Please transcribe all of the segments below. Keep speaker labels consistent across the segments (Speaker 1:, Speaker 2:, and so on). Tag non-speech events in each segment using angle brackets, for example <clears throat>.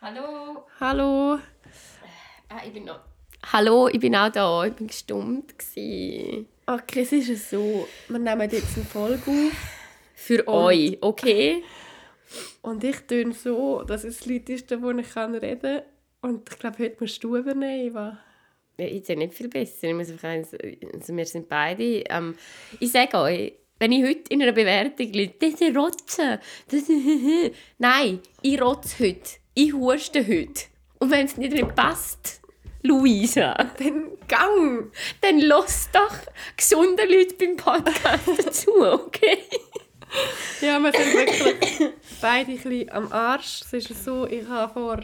Speaker 1: Hallo.
Speaker 2: Hallo.
Speaker 1: Ah, ich bin noch. Hallo, ich bin auch da. Ich bin gestummt.
Speaker 2: Okay, es ist so. Wir nehmen jetzt eine Folge auf.
Speaker 1: Für
Speaker 2: Und-
Speaker 1: euch, okay?
Speaker 2: Und ich tue so, das ist das Leuteste, wo ich kann reden kann. Und ich glaube, heute musst du übernehmen, Eva.
Speaker 1: Ja, ich sehe nicht viel besser. Ich muss einfach eins, also wir sind beide. Ähm, ich sage euch, wenn ich heute in einer Bewertung lese, das ist Rotzen. Das ist <laughs> Nein, ich rotze heute. Ich huste heute. Und wenn es nicht passt, Luisa,
Speaker 2: Dann gang!
Speaker 1: dann los doch gesunde Leute beim Podcast <laughs> dazu, okay?
Speaker 2: Ja, wir sind wirklich beide ein bisschen am Arsch. Es ist so, ich habe vor...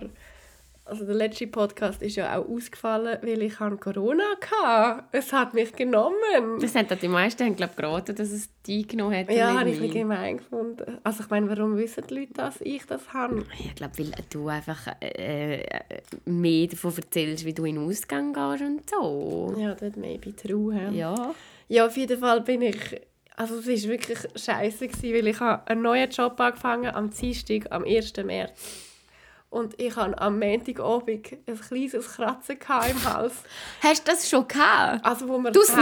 Speaker 2: Also der letzte Podcast ist ja auch ausgefallen, weil ich habe Corona hatte. Es hat mich genommen.
Speaker 1: Das haben die meisten haben, glaub, geraten, dass es die genommen hat.
Speaker 2: Ja, habe ich ein gemein gefunden. Also ich meine, warum wissen die Leute, dass ich das habe?
Speaker 1: Ich glaube, weil du einfach äh, äh, mehr davon erzählst, wie du in den Ausgang gehst und so.
Speaker 2: Ja, das may be true. Ja.
Speaker 1: Ja.
Speaker 2: Auf jeden Fall bin ich. Also es war wirklich scheiße, weil ich habe einen neuen Job angefangen am Dienstag, am 1. März. Und ich hatte am Montagabend ein kleines Kratzen im Hals.
Speaker 1: Hast du das schon gehabt?
Speaker 2: Also wo wir
Speaker 1: Du
Speaker 2: sind.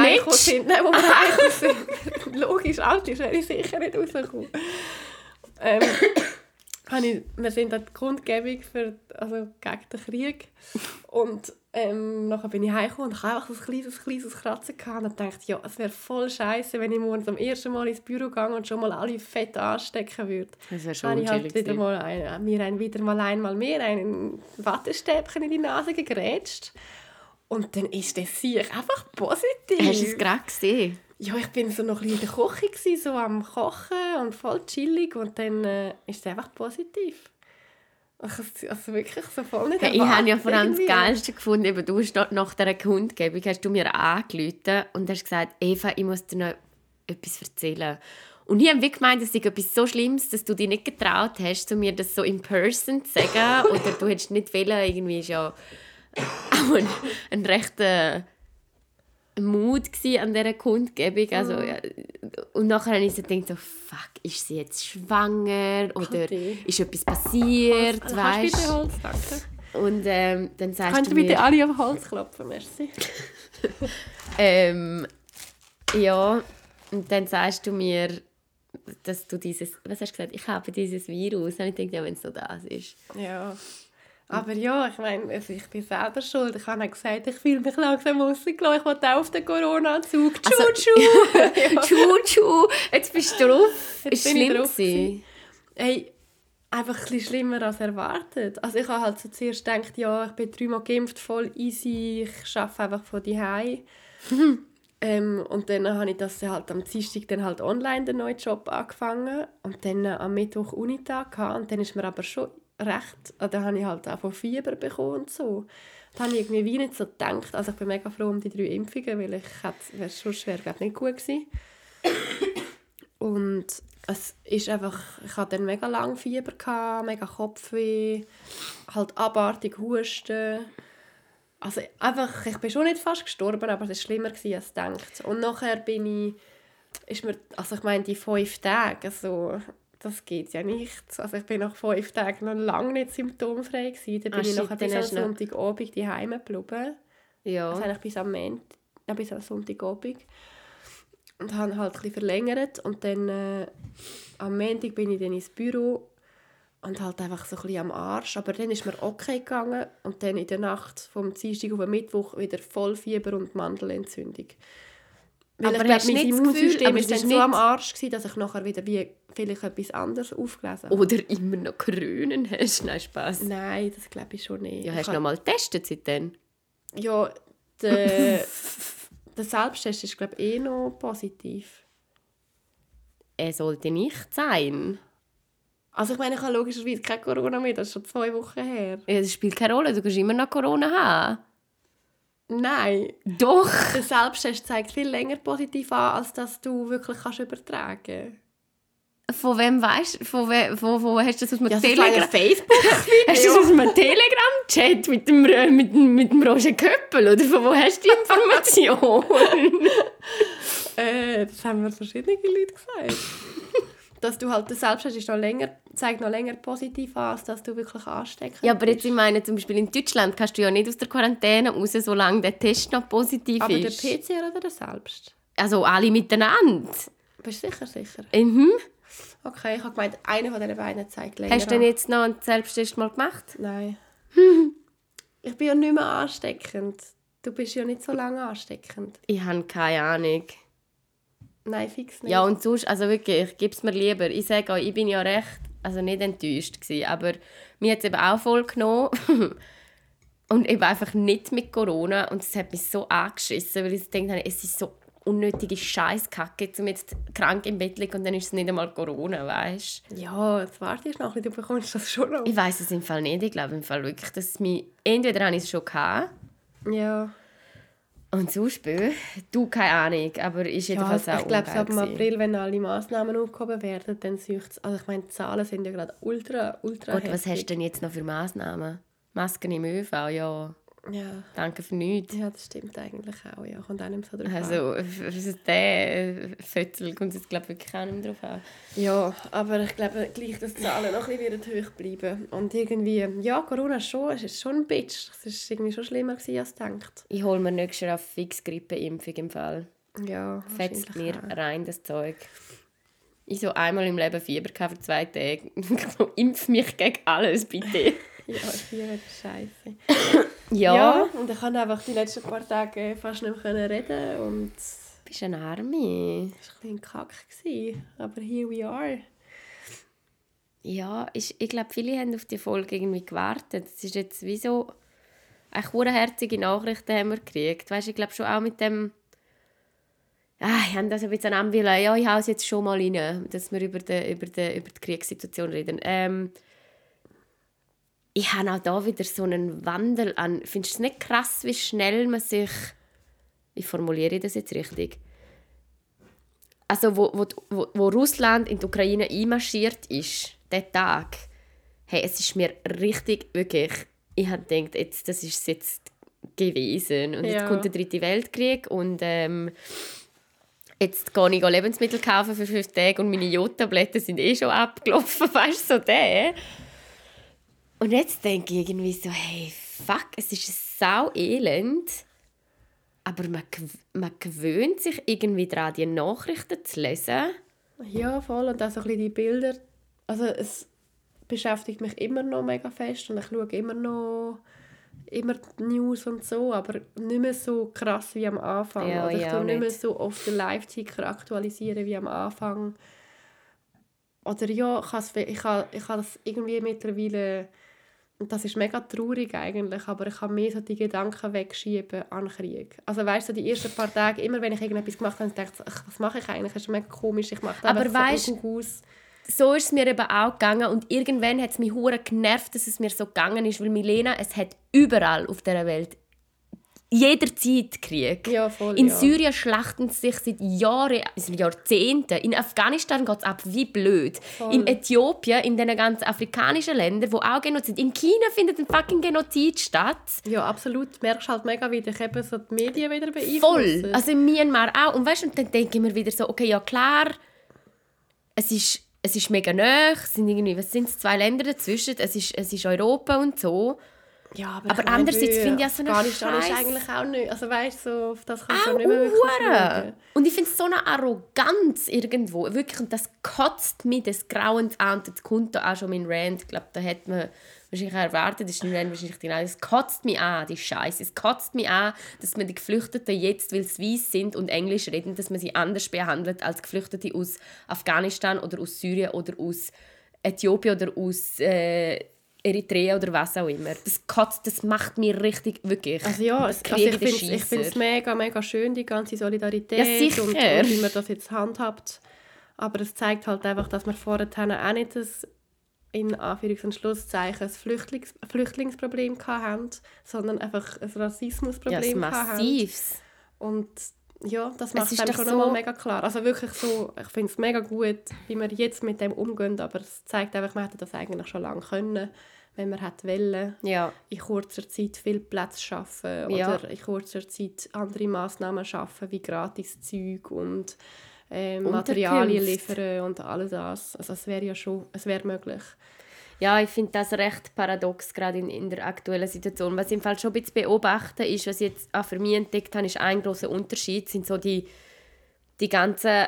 Speaker 2: Nein, wo wir heimgekommen sind. <laughs> Logisch, Alter, wäre ich sicher nicht rausgekommen. Ähm, <coughs> ich, wir sind an die Kundgebung für, also gegen den Krieg. Und ähm, nachher bin ich heimgekommen und ich einfach so ein kleines, kleines Kratzen. Gehabt und dachte, ja, es wäre voll scheiße, wenn ich morgens am ersten Mal ins Büro gehe und schon mal alle fett anstecken würde.
Speaker 1: Das wäre schon
Speaker 2: ich halt wieder mal ein, mir ein, wieder mal einmal mehr einen Wattestäbchen in die Nase gegrätscht. Und dann ist das Sieg einfach positiv.
Speaker 1: Hast du es gerade gesehen?
Speaker 2: Ja, ich bin so noch ein in der Küche, so am Kochen und voll chillig und dann äh, ist es einfach positiv. Also, also wirklich so voll nicht
Speaker 1: Hey, ich habe ja vor allem das. Geilste gefunden, eben, du hast nach dieser Kundgebung hast du mir angerufen und hast gesagt, Eva, ich muss dir noch etwas erzählen. Und ich habe wirklich gemeint, es sei etwas so Schlimmes, dass du dich nicht getraut hast, zu mir das so in person zu sagen. <laughs> Oder du hättest nicht wollen, irgendwie ist ja auch ein, ein rechter Mut an dieser Kundgebung. Also, ja, und nachher habe ich so gedacht, so, fuck, ist sie jetzt schwanger? Oder
Speaker 2: Okay.
Speaker 1: ist etwas passiert?
Speaker 2: Also, kannst du
Speaker 1: weißt?
Speaker 2: bitte Holz danke?
Speaker 1: Und ähm, dann sagst
Speaker 2: Kannst
Speaker 1: du
Speaker 2: du bitte
Speaker 1: mir,
Speaker 2: alle auf Holz klopfen, merci. <laughs>
Speaker 1: ähm, ja, und dann sagst du mir, dass du dieses, was hast du gesagt, ich habe dieses Virus. Und ich denke, ja, wenn es so das ist.
Speaker 2: Ja. Aber ja, ich meine, also ich bin selber schuld. Ich habe auch gesagt, ich fühle mich langsam rausgelassen. Ich auch auf den Corona-Zug.
Speaker 1: Also-
Speaker 2: Tschu-tschu! <laughs> <laughs>
Speaker 1: Tschu, tschu, jetzt bist du drauf.
Speaker 2: Jetzt
Speaker 1: Ist
Speaker 2: bin ich
Speaker 1: schlimm
Speaker 2: drauf
Speaker 1: gewesen.
Speaker 2: Hey, einfach ein bisschen schlimmer als erwartet. Also ich habe halt so zuerst gedacht, ja, ich bin dreimal geimpft, voll easy, ich arbeite einfach von daheim. <laughs> ähm, und dann habe ich das halt am Dienstag dann halt online den neuen Job angefangen und dann am Mittwoch Unitag gehabt. und dann ist mir aber schon recht, äh, da habe ich halt auch von Fieber bekommen und so. Da habe ich irgendwie wie nicht so gedacht. Also ich bin mega froh um die drei Impfungen, weil ich hätte, wäre schon schwer, glaub, nicht gut gewesen. Und es ist einfach, ich hatte dann mega lang Fieber, gehabt, mega Kopfweh, halt abartig Husten. Also einfach, ich bin schon nicht fast gestorben, aber es war schlimmer gewesen, als gedacht. Und nachher bin ich, ist mir, also ich meine, die fünf Tage, also, das geht ja nicht. Also ich bin nach fünf Tagen noch lange nicht symptomfrei gewesen. Dann bin
Speaker 1: Ah,
Speaker 2: ich
Speaker 1: shit,
Speaker 2: nachher
Speaker 1: dann
Speaker 2: bis am
Speaker 1: noch-
Speaker 2: Sonntagabend daheim geblieben.
Speaker 1: Ja.
Speaker 2: Also eigentlich bis am Ende, ja, bis am Sonntagabend. Und habe halt ein verlängert. Und dann äh, am Montag bin ich dann ins Büro und halt einfach so ein bisschen am Arsch. Aber dann ist mir okay gegangen. Und dann in der Nacht vom Dienstag auf den Mittwoch wieder voll Fieber und Mandelentzündung. Weil
Speaker 1: Aber
Speaker 2: ich glaube, mein Immunsystem ist so
Speaker 1: nicht-
Speaker 2: am Arsch, gewesen, dass ich nachher wieder wie vielleicht etwas anderes aufgelesen habe.
Speaker 1: Oder immer noch Grünen hast. Nein, Spaß.
Speaker 2: Nein, das glaube ich schon nicht.
Speaker 1: Ja, hast du noch mal getestet seitdem?
Speaker 2: Ja, der, <laughs> der Selbsttest ist, glaube ich, eh noch positiv.
Speaker 1: Er sollte nicht sein.
Speaker 2: Also ich meine, ich habe logischerweise kein Corona mehr, das ist schon zwei Wochen her.
Speaker 1: Ja, Das spielt keine Rolle, du kannst immer noch Corona haben.
Speaker 2: Nein,
Speaker 1: Doch!
Speaker 2: der Selbsttest zeigt viel länger positiv an, als dass du wirklich kannst übertragen
Speaker 1: Von wem weißt du? Von, we von, wo hast du das aus einem
Speaker 2: kannst.
Speaker 1: Telegram?
Speaker 2: Facebook. <laughs>
Speaker 1: Hast du das aus einem Telegram-Chat mit dem, mit, dem- mit dem Roger Köppel? Oder von wo hast du die Information? <laughs>
Speaker 2: äh, das haben mir verschiedene Leute gesagt. Dass du halt den Selbsttest ist noch länger, zeigt noch länger positiv an, als dass du wirklich ansteckst.
Speaker 1: Ja, aber jetzt, ich meine, zum Beispiel in Deutschland kannst du ja nicht aus der Quarantäne raus, solange der Test noch positiv
Speaker 2: aber
Speaker 1: ist.
Speaker 2: der PCR oder der selbst?
Speaker 1: Also alle miteinander.
Speaker 2: Bist du sicher, sicher?
Speaker 1: Mhm.
Speaker 2: Okay, ich habe gemeint, einer von diesen beiden zeigt länger
Speaker 1: Hast du denn jetzt noch einen Selbsttest mal gemacht?
Speaker 2: Nein. <laughs> ich bin ja nicht mehr ansteckend. Du bist ja nicht so lange ansteckend.
Speaker 1: Ich habe keine Ahnung.
Speaker 2: Nein, fix nicht.
Speaker 1: Ja, und sonst, also wirklich, gib es mir lieber. Ich sage euch, ich bin ja recht, also nicht enttäuscht gewesen, aber mir hat es eben auch voll genommen. <laughs> und eben einfach nicht mit Corona. Und es hat mich so angeschissen, weil ich gedacht habe, es ist so unnötige Scheißkacke, um jetzt krank im Bett liegen und dann ist es nicht einmal Corona, weißt
Speaker 2: Ja, jetzt wartest du noch du bekommst das schon noch.
Speaker 1: Ich weiß es im Fall nicht. Ich glaube im Fall wirklich, dass es mich... Entweder habe ich es schon gehabt
Speaker 2: Ja.
Speaker 1: Und sonst du keine Ahnung, aber ist
Speaker 2: Ja,
Speaker 1: jedenfalls
Speaker 2: ich
Speaker 1: auch
Speaker 2: glaube,
Speaker 1: ungeil
Speaker 2: ab. April, wenn alle Massnahmen aufgehoben werden, dann sucht Also ich meine, die Zahlen sind ja gerade ultra, ultra
Speaker 1: was
Speaker 2: heftig.
Speaker 1: hast du denn jetzt noch für Massnahmen? Masken im ÖV, ja.
Speaker 2: Ja.
Speaker 1: Danke für nichts.
Speaker 2: ja, das stimmt eigentlich auch. Ja, kommt auch nicht so drauf an.
Speaker 1: Also, für den Fötzel kommt es jetzt, glaube ich, wirklich auch nicht mehr drauf an.
Speaker 2: Ja, aber ich glaube gleich, dass die Zahlen noch ein bisschen hoch bleiben. Und irgendwie, ja, Corona ist schon, es ist schon ein Bitch. Es war irgendwie schon schlimmer, gewesen, als gedacht.
Speaker 1: Ich hole mir nächstes Jahr eine fix Grippeimpfung im Fall.
Speaker 2: Ja,
Speaker 1: Fetzt mir
Speaker 2: wahrscheinlich
Speaker 1: rein, das Zeug. Ich so einmal im Leben Fieber für zwei Tage. <laughs> impf mich gegen alles, bitte.
Speaker 2: auch. <laughs> Ja, Fieber ist scheiße. <laughs>
Speaker 1: ja.
Speaker 2: Ja, und ich konnte einfach die letzten paar Tage fast nicht mehr reden und
Speaker 1: Bist ein Arme.
Speaker 2: war ein bisschen kack. Gewesen. Aber here we are.
Speaker 1: Ja, ich, ich glaube, viele haben auf die Folge irgendwie gewartet. Es ist jetzt wie so... Echt herzige Nachrichten haben wir gekriegt. Weißt, ich glaube schon auch mit dem... Ah, ich habe das ein bisschen anwählen. Ja, ich hau es jetzt schon mal rein, dass wir über die, über die, über die Kriegssituation reden. Ähm, ich habe auch da wieder so einen Wandel an... Findest du es nicht krass, wie schnell man sich... Wie formuliere ich das jetzt richtig? Also, wo, wo, wo, wo Russland in die Ukraine einmarschiert ist, der Tag, hey, es ist mir richtig, wirklich, ich habe gedacht, jetzt, das ist es jetzt gewesen. Und jetzt
Speaker 2: Ja.
Speaker 1: kommt der dritte Weltkrieg und ähm, jetzt gehe ich Lebensmittel kaufen für fünf Tage und meine Jodtabletten sind eh schon abgelaufen, <laughs> weißt du, so der. Und jetzt denke ich irgendwie so, hey, fuck, es ist sau elend. Aber man, gew- man gewöhnt sich irgendwie daran, die Nachrichten zu lesen.
Speaker 2: Ja, voll. Und auch so ein bisschen die Bilder. Also es beschäftigt mich immer noch mega fest und ich schaue immer noch immer die News und so, aber nicht mehr so krass wie am Anfang.
Speaker 1: Ja,
Speaker 2: Oder ich
Speaker 1: ja,
Speaker 2: tue nicht mehr so oft den Live-Ticker aktualisieren wie am Anfang. Oder ja, ich has- ich habe ich ha das irgendwie mittlerweile und das ist mega traurig eigentlich, aber ich kann mehr so die Gedanken wegschieben an Krieg. Also weißt du, die ersten paar Tage, immer wenn ich irgendetwas gemacht habe, dachte ich, ach, was mache ich eigentlich? Das ist mega komisch, ich mache da
Speaker 1: Aber weisst-
Speaker 2: so aus.
Speaker 1: So ist es mir eben auch gegangen und irgendwann hat es mich hure genervt, dass es mir so gegangen ist, weil Milena, es hat überall auf der Welt jederzeit Krieg.
Speaker 2: Ja, voll,
Speaker 1: In
Speaker 2: ja.
Speaker 1: Syrien schlachten sie sich seit Jahren, also Jahrzehnten. In Afghanistan geht es ab wie blöd. In Äthiopien, in den ganzen afrikanischen Ländern, wo auch Genozid. In China findet ein fucking Genozid statt.
Speaker 2: Ja, absolut. Du merkst halt mega, wie dich eben so die Medien wieder beeinflussen.
Speaker 1: Voll. Also in Myanmar auch. Und weißt du, und dann denke ich mir wieder so, okay, ja klar, es ist, es ist mega nah, es sind irgendwie, was sind es, zwei Länder dazwischen, es ist, es ist Europa und so.
Speaker 2: Ja,
Speaker 1: aber
Speaker 2: meine,
Speaker 1: andererseits finde ich ja so eine
Speaker 2: Afghanistan ist
Speaker 1: Scheiß-
Speaker 2: eigentlich auch nicht. Also weißt du, so, auf das kannst du
Speaker 1: Auch
Speaker 2: nicht mehr wirklich schauen.
Speaker 1: Und ich finde es so eine Arroganz irgendwo. Wirklich, und das kotzt mich des Grauens an. Jetzt kommt da auch schon mein Rant. Ich glaube, da hätte man wahrscheinlich erwartet, das ist mein Rant wahrscheinlich genau. Es kotzt mich an, die Scheiße. Es kotzt mich an, dass man die Geflüchteten jetzt, weil sie weiß sind und Englisch reden, dass man sie anders behandelt als Geflüchtete aus Afghanistan oder aus Syrien oder aus Äthiopien oder aus äh, Eritrea oder was auch immer. Das kotzt, das macht mich richtig, wirklich.
Speaker 2: Also ja, es, also ich finde es mega, mega schön, die ganze Solidarität
Speaker 1: Ja, sicher.
Speaker 2: und, und wie man das jetzt handhabt. Aber es zeigt halt einfach, dass wir vorher auch nicht das in Anführungs- und Schlusszeichen ein Flüchtlings Flüchtlingsproblem hatten, sondern einfach ein
Speaker 1: Ja,
Speaker 2: Rassismusproblem
Speaker 1: das
Speaker 2: hatten.
Speaker 1: massives.
Speaker 2: Und ja, das macht
Speaker 1: ist
Speaker 2: einem schon
Speaker 1: so-
Speaker 2: nochmal mega klar. Also wirklich so, ich finde es mega gut, wie wir jetzt mit dem umgehen, aber es zeigt einfach, man hätte das eigentlich schon lange können, wenn man hätte wollen
Speaker 1: Ja.
Speaker 2: in kurzer Zeit viel Platz schaffen oder
Speaker 1: Ja.
Speaker 2: in kurzer Zeit andere Massnahmen schaffen wie gratis Zeug und ähm, Materialien liefern und alles das. Also es wäre ja schon, es wäre möglich.
Speaker 1: Ja, ich finde das recht paradox, gerade in, in der aktuellen Situation. Was ich im Fall schon ein bisschen beobachten ist, was ich jetzt auch für mich entdeckt habe, ist ein großer Unterschied, sind so die, die ganzen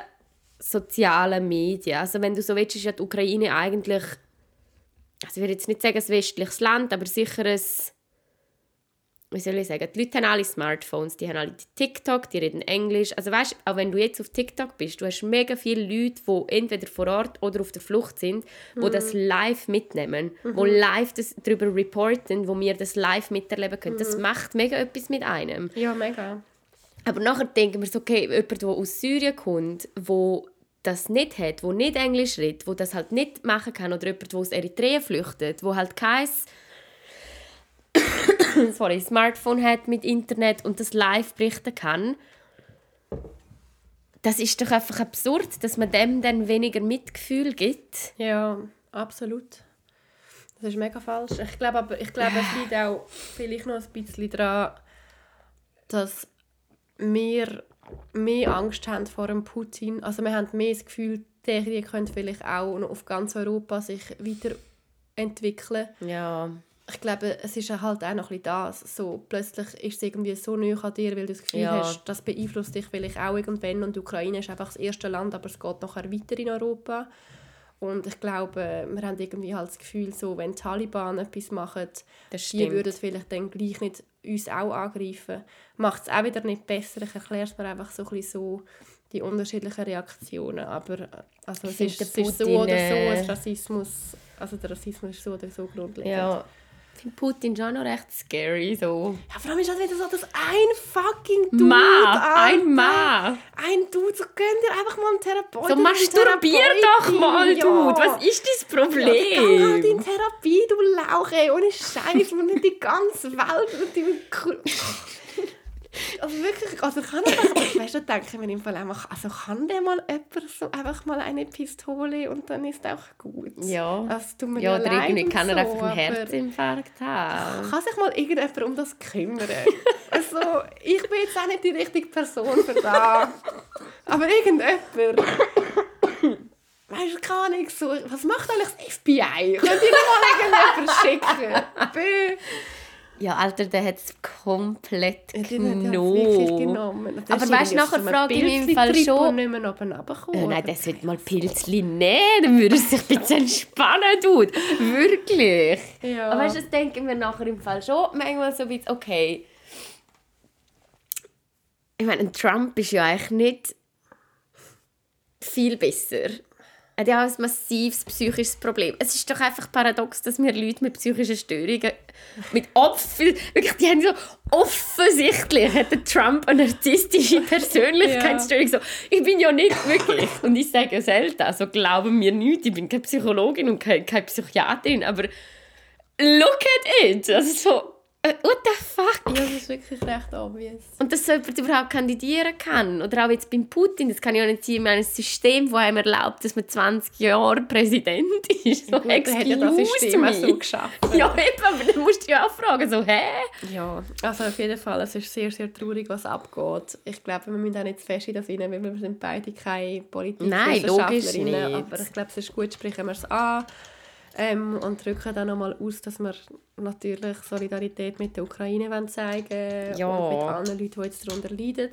Speaker 1: sozialen Medien. Also wenn du so willst, ist ja die Ukraine eigentlich, also ich will jetzt nicht sagen ein westliches Land, aber sicher ein wie soll ich sagen, die Leute haben alle Smartphones, die haben alle TikTok, die reden Englisch. Also weißt, auch wenn du jetzt auf TikTok bist, du hast mega viele Leute, die entweder vor Ort oder auf der Flucht sind, mhm. die das live mitnehmen, mhm. die live das, darüber reporten, wo wir das live miterleben können. Mhm. Das macht mega etwas mit einem.
Speaker 2: Ja, mega.
Speaker 1: Aber nachher denken wir so, okay, jemand, der aus Syrien kommt, wo das nicht hat, wo nicht Englisch redet, wo das halt nicht machen kann, oder jemand, der aus Eritrea flüchtet, wo halt kein <coughs> sorry, Smartphone hat mit Internet und das live berichten kann, das ist doch einfach absurd, dass man dem dann weniger Mitgefühl gibt.
Speaker 2: Ja, absolut. Das ist mega falsch. Ich glaube aber, ich glaube, es liegt auch vielleicht noch ein bisschen daran, dass wir mehr Angst haben vor dem Putin. Also wir haben mehr das Gefühl, Krieg könnte vielleicht auch noch auf ganz Europa sich weiterentwickeln.
Speaker 1: Ja
Speaker 2: ich glaube, es ist halt auch noch ein das. So, plötzlich ist es irgendwie so nah an dir, weil du das Gefühl ja. hast, das beeinflusst dich vielleicht auch irgendwann. Und die Ukraine ist einfach das erste Land, aber es geht nachher weiter in Europa. Und ich glaube, wir haben irgendwie halt das Gefühl, so, wenn die Taliban etwas machen, die würden vielleicht dann gleich nicht uns auch angreifen. Macht es auch wieder nicht besser. Ich erkläre es mir einfach so ein bisschen so, die unterschiedlichen Reaktionen. Aber also, es, ist, es ist so oder so, ein Rassismus, also der Rassismus ist so oder so grundlegend.
Speaker 1: Ja finde Putin schon noch recht scary. So.
Speaker 2: Ja, vor allem ist das wieder so, dass ein fucking Dude...
Speaker 1: Ma, ein Ma.
Speaker 2: Ein Dude, so gönn dir einfach mal einen Therapeuten.
Speaker 1: So masturbier doch mal, ja. Dude. Was ist dein Problem? Ja,
Speaker 2: geh halt in Therapie, du Lauch, ey. Ohne Scheiß, und nicht die ganze Welt mit dem... Also wirklich, also kann einfach, weißt du, denke mir im Fall einfach, also kann der mal jemand so einfach mal eine Pistole und dann ist auch gut.
Speaker 1: Ja.
Speaker 2: Also, tut mir
Speaker 1: ja,
Speaker 2: oder
Speaker 1: irgendwie kann er so, einfach einen Herzinfarkt haben.
Speaker 2: Kann sich mal irgendjemand um das kümmern? also, ich bin jetzt auch nicht die richtige Person für das. Aber irgendjemand. Weißt du, keine Ahnung, so, was macht eigentlich das FBI? Könnt ihr mal irgendjemand schicken?
Speaker 1: Ja, Alter, der hat es komplett ja, genommen. genommen. Aber weißt du, nachher frage ich mich im Fall schon...
Speaker 2: nicht mehr oben
Speaker 1: äh, Nein, der sollte mal Pilzli nehmen, dann würde er sich ein bisschen entspannen, Dude. Wirklich. Ja. Aber weißt du, das denken wir nachher im Fall schon manchmal so ein bisschen, okay... Ich meine, Trump ist ja eigentlich nicht viel besser hat ja auch ein massives psychisches Problem. Es ist doch einfach paradox, dass wir Leute mit psychischen Störungen, mit offen, wirklich, die haben so offensichtlich hat der Trump eine narzisstische Persönlichkeitsstörung. So, ich bin ja nicht wirklich, und ich sage selten, also glauben mir nicht, ich bin keine Psychologin und keine, keine Psychiaterin, aber look at it! Also so, äh, what the fuck?
Speaker 2: Ja, das ist wirklich recht obvious.
Speaker 1: Und dass so jemand überhaupt kandidieren kann. Oder auch jetzt beim Putin, das kann ja auch nicht sein, ein System, das einem erlaubt, dass man 20 Jahre Präsident ist. So,
Speaker 2: Gut, excuse hat das System me. so geschafft.
Speaker 1: Ja, eben, aber dann musst du ja auch fragen, so, hä?
Speaker 2: Ja, also auf jeden Fall, es ist sehr, sehr traurig, was abgeht. Ich glaube, wir müssen auch nicht zu fest in das rein, weil wir sind beide keine Politikwissenschaftlerinnen.
Speaker 1: Nein, logisch
Speaker 2: nicht. Aber ich glaube, es ist gut, sprechen wir es an. Ähm, und drücken dann nochmal aus, dass wir natürlich Solidarität mit der Ukraine wollen zeigen
Speaker 1: ja.
Speaker 2: und mit allen Leuten, die jetzt darunter leiden.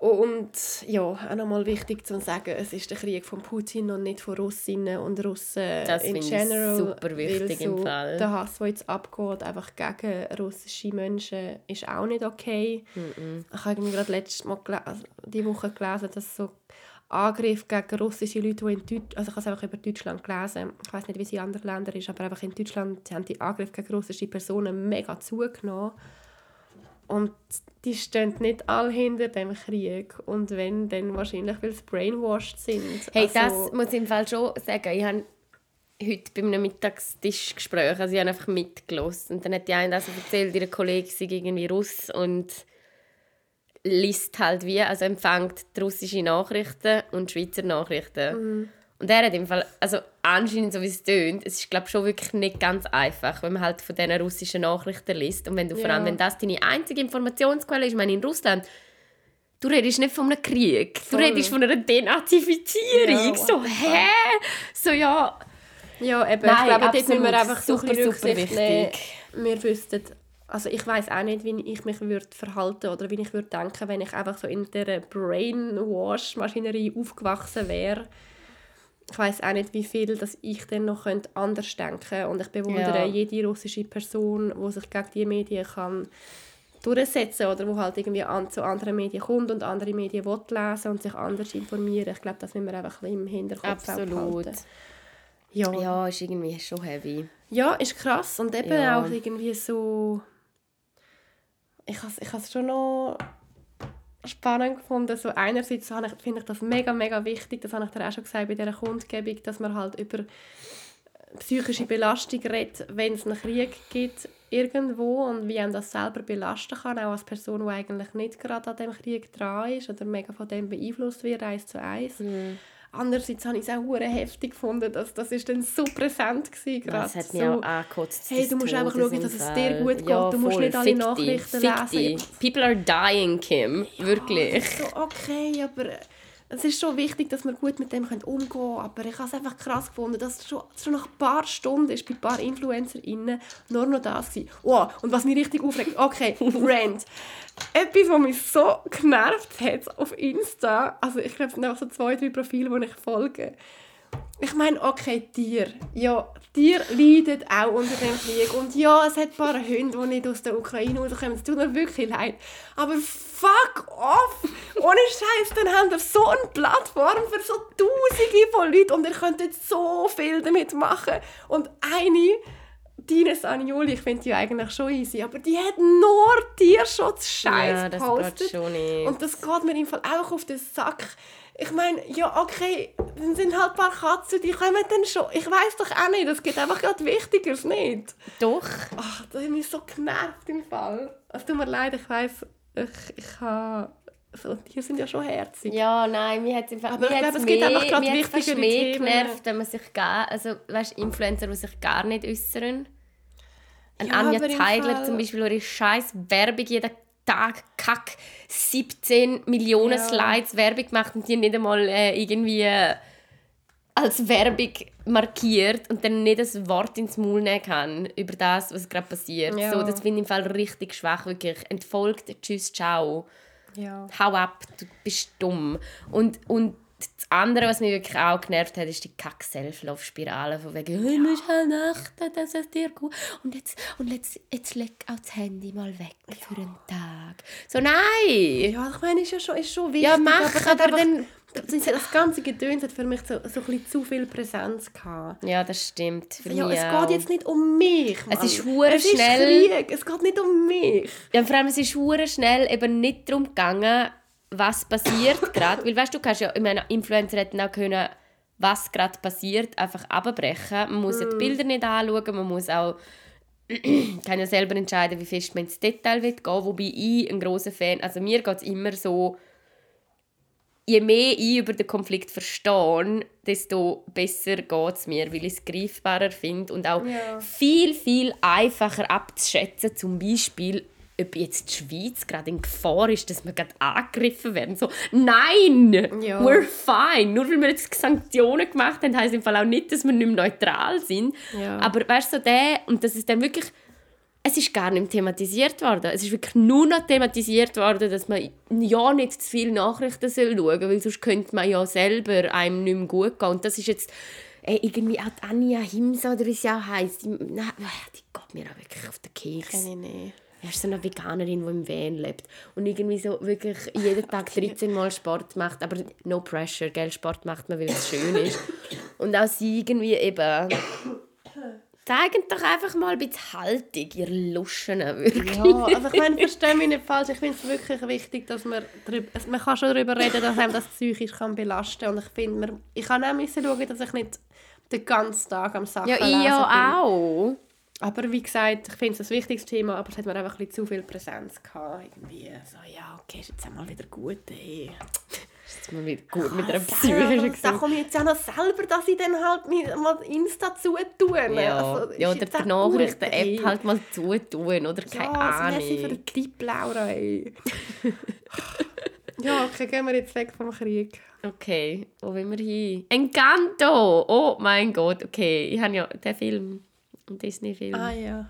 Speaker 2: Und ja, auch nochmal wichtig zu sagen, es ist der Krieg von Putin und nicht von Russinnen und Russen
Speaker 1: das
Speaker 2: in general.
Speaker 1: super wichtig so im Fall.
Speaker 2: Der Hass, der jetzt abgeht, einfach gegen russische Menschen, ist auch nicht okay. Mm -mm. Ich habe gerade letztes Mal also die Woche gelesen, dass so Angriff gegen russische Leute, die in Deutschland, also ich habe es einfach über Deutschland gelesen, ich weiß nicht, wie es in anderen Ländern ist, aber einfach in Deutschland haben die Angriffe gegen russische Personen mega zugenommen. Und die stehen nicht alle hinter dem Krieg. Und wenn, dann wahrscheinlich, weil sie brainwashed sind.
Speaker 1: Hey, also, das muss ich im Fall schon sagen. Ich habe heute bei einem Mittagstischgespräch, also ich habe einfach mitgelassen. Und dann hat die eine also erzählt, ihre Kollegin sei irgendwie Russ und liest halt wie, also empfängt russische Nachrichten und Schweizer Nachrichten. Mhm. Und er hat im Fall, also anscheinend so wie es tönt, es ist glaube schon wirklich nicht ganz einfach, wenn man halt von diesen russischen Nachrichten liest und wenn du ja. vor allem, wenn das deine einzige Informationsquelle ist, ich meine in Russland, Du redest nicht von einem Krieg,
Speaker 2: Voll.
Speaker 1: du redest von einer Denazifizierung.
Speaker 2: Ja,
Speaker 1: so, hä? So, ja.
Speaker 2: Ja, eben,
Speaker 1: Nein,
Speaker 2: ich glaube, dort müssen wir einfach
Speaker 1: Super, super
Speaker 2: Rücksicht nehmen.
Speaker 1: wichtig.
Speaker 2: Wir wüssten, also ich weiß auch nicht, wie ich mich würde verhalten oder wie ich würde denken, wenn ich einfach so in dieser Brainwash-Maschinerie aufgewachsen wäre. Ich weiß auch nicht, wie viel dass ich dann noch könnte anders denken und ich bewundere
Speaker 1: Ja.
Speaker 2: jede russische Person, die sich gegen die Medien kann durchsetzen oder wo halt irgendwie an, zu anderen Medien kommt und andere Medien will lesen und sich anders informieren. Ich glaube, das müssen wir einfach ein bisschen im Hinterkopf
Speaker 1: Absolut.
Speaker 2: behalten. Ja.
Speaker 1: Ja, ist irgendwie schon heavy.
Speaker 2: Ja, ist krass. Und eben
Speaker 1: Ja.
Speaker 2: auch irgendwie so. Ich habe ich es schon noch spannend gefunden. So einerseits finde ich das mega, mega wichtig, das habe ich dir auch schon gesagt bei dieser Kundgebung, dass man halt über psychische Belastung redet, wenn es einen Krieg gibt irgendwo und wie man das selber belasten kann, auch als Person, die eigentlich nicht gerade an dem Krieg dran ist oder mega von dem beeinflusst wird, eins zu eins. Andererseits habe ich es auch heftig gefunden, dass das ist dann so präsent war.
Speaker 1: Das hat mich
Speaker 2: so,
Speaker 1: auch angekotzt.
Speaker 2: Hey, du musst einfach schauen, dass es dir gut geht.
Speaker 1: Ja,
Speaker 2: Du musst
Speaker 1: voll.
Speaker 2: nicht alle
Speaker 1: Fick
Speaker 2: Nachrichten
Speaker 1: dich.
Speaker 2: Lesen.
Speaker 1: dich. People are dying, Kim. Wirklich.
Speaker 2: So, okay, aber es ist schon wichtig, dass wir gut mit dem umgehen können. Aber ich habe es einfach krass gefunden, dass schon, schon nach ein paar Stunden ist bei ein paar InfluencerInnen nur noch das war. Oh, und was mich richtig aufregt, okay, <laughs> Rant. Etwas, was mich so genervt hat auf Insta, also ich glaube, es sind einfach so zwei, drei Profile, die ich folge. Ich meine, okay, Tier. Ja, Tier leiden auch unter dem Krieg. Und ja, es hat ein paar Hunde, die nicht aus der Ukraine rauskommen. Es tut mir wirklich leid. Aber fuck off! Ohne Scheiß, dann haben wir so eine Plattform für so Tausende von Leuten und ihr könntet so viel damit machen. Und eine, Dine Sanioli, ich finde die eigentlich schon easy, aber die hat nur Tierschutz-Scheiß
Speaker 1: Ja, das
Speaker 2: gepostet.
Speaker 1: geht schon nicht.
Speaker 2: Und das geht mir im Fall auch auf den Sack. Ich meine, ja, okay, dann sind halt ein paar Katzen, die kommen dann schon. Ich weiß doch auch nicht, es gibt einfach gerade Wichtigeres nicht.
Speaker 1: Doch.
Speaker 2: Ach, das hat mich so genervt im Fall. Es tut mir leid, ich weiss, ich, ich habe... So, die sind ja schon herzig.
Speaker 1: Ja, nein, mir hat einfach
Speaker 2: Aber ich glaube, es gibt einfach gerade wichtigere
Speaker 1: mehr
Speaker 2: Themen.
Speaker 1: genervt, wenn man sich gar, also weißt, Influencer, die sich gar nicht äußern. Ein
Speaker 2: Ja,
Speaker 1: Anja
Speaker 2: Fall-
Speaker 1: zum Beispiel, ihre scheiß Werbung jeden Tag kack 17 Millionen
Speaker 2: Ja.
Speaker 1: Slides Werbung macht und die nicht einmal äh, irgendwie äh, als Werbung markiert und dann nicht ein Wort ins Maul nehmen kann über das, was gerade passiert.
Speaker 2: Ja.
Speaker 1: So, das finde ich im Fall richtig schwach, wirklich. Entfolgt, tschüss, ciao
Speaker 2: Ja.
Speaker 1: hau ab, du bist dumm. Und, und das andere, was mich wirklich auch genervt hat, ist die kack Self-Love-Spirale von wegen, du musst halt achten, dass es dir gut und jetzt und jetzt, jetzt leg auch das Handy mal weg für einen Tag. So, nein!
Speaker 2: Ja, ich meine, ist ja schon, ist schon wichtig.
Speaker 1: Ja, mach,
Speaker 2: aber, es
Speaker 1: aber dann...
Speaker 2: das, ganze Gedöns hat für mich so, so ein zu viel Präsenz gehabt.
Speaker 1: Ja, das stimmt. Für
Speaker 2: Ja, es
Speaker 1: auch.
Speaker 2: geht jetzt nicht um mich. Mann.
Speaker 1: ist hure
Speaker 2: es
Speaker 1: schnell-
Speaker 2: Ist Krieg. Es geht nicht um mich.
Speaker 1: Ja, vor allem, es ist hure schnell eben nicht darum gegangen, was passiert <laughs> gerade. Weil, weißt du, du kannst ja, ich meine, Influencer hätten auch können, was gerade passiert, einfach abbrechen. Man muss ja die Bilder nicht anschauen, man muss auch <clears throat> kann ja selber entscheiden, wie fest man ins Detail will gehen Wobei ich ein großer Fan, also mir geht es immer so, je mehr ich über den Konflikt verstehe, desto besser geht es mir, weil ich es greifbarer finde und auch
Speaker 2: Ja.
Speaker 1: viel, viel einfacher abzuschätzen, zum Beispiel, ob jetzt die Schweiz gerade in Gefahr ist, dass wir gerade angegriffen werden. So, nein,
Speaker 2: Ja.
Speaker 1: we're fine. Nur weil wir jetzt Sanktionen gemacht haben, heisst im Fall auch nicht, dass wir nicht mehr neutral sind.
Speaker 2: Ja.
Speaker 1: Aber weißt du, so der, und das ist dann wirklich es ist gar nicht thematisiert worden. Es ist wirklich nur noch thematisiert worden, dass man ja nicht zu viele Nachrichten schauen soll, weil sonst könnte man ja selber einem nicht mehr gut gehen. Und das ist jetzt äh, irgendwie auch die Anja Himsa, oder wie sie auch heisst. Die, nein, die geht mir auch wirklich auf den Keks.
Speaker 2: Kenn ich nicht.
Speaker 1: Er ist so eine Veganerin, die im Van lebt. Und irgendwie so wirklich jeden Tag 13 Mal Sport macht. Aber no pressure, gell? Sport macht man, weil es schön ist. <laughs> Und auch sie irgendwie eben... Zeigen doch einfach mal ein bisschen Haltung, ihr Luschen. Wirklich.
Speaker 2: Ja, also ich meine, verstehe mich nicht falsch. Ich finde es wirklich wichtig, dass man darüber, also man kann schon darüber reden, dass einem das psychisch kann belasten kann. Und ich finde, man- ich kann auch müssen schauen, dass ich nicht den ganzen Tag am Sachen
Speaker 1: Ja, ich ja auch.
Speaker 2: Aber wie gesagt, ich finde es ein wichtiges Thema, aber es hat mir einfach ein bisschen zu viel Präsenz gehabt. Irgendwie so, ja, okay, ist jetzt einmal wieder gut. Ey.
Speaker 1: Ist mal wieder gut mit einer
Speaker 2: Ah,
Speaker 1: psychischen
Speaker 2: selber, Da komme ich jetzt auch noch selber, dass ich dann halt mal Insta zutue.
Speaker 1: Ja,
Speaker 2: Also,
Speaker 1: ja oder
Speaker 2: jetzt
Speaker 1: die Nachrichten-App halt mal zutun, oder? Keine
Speaker 2: ja,
Speaker 1: Ahnung.
Speaker 2: Messi für den Tipp, Laura, ey. <laughs> Ja, okay, gehen wir jetzt weg vom Krieg.
Speaker 1: Okay, wo wollen wir hin? Encanto! Oh mein Gott, okay. Ich habe ja den Film, einen Disney-Film.
Speaker 2: Ah ja.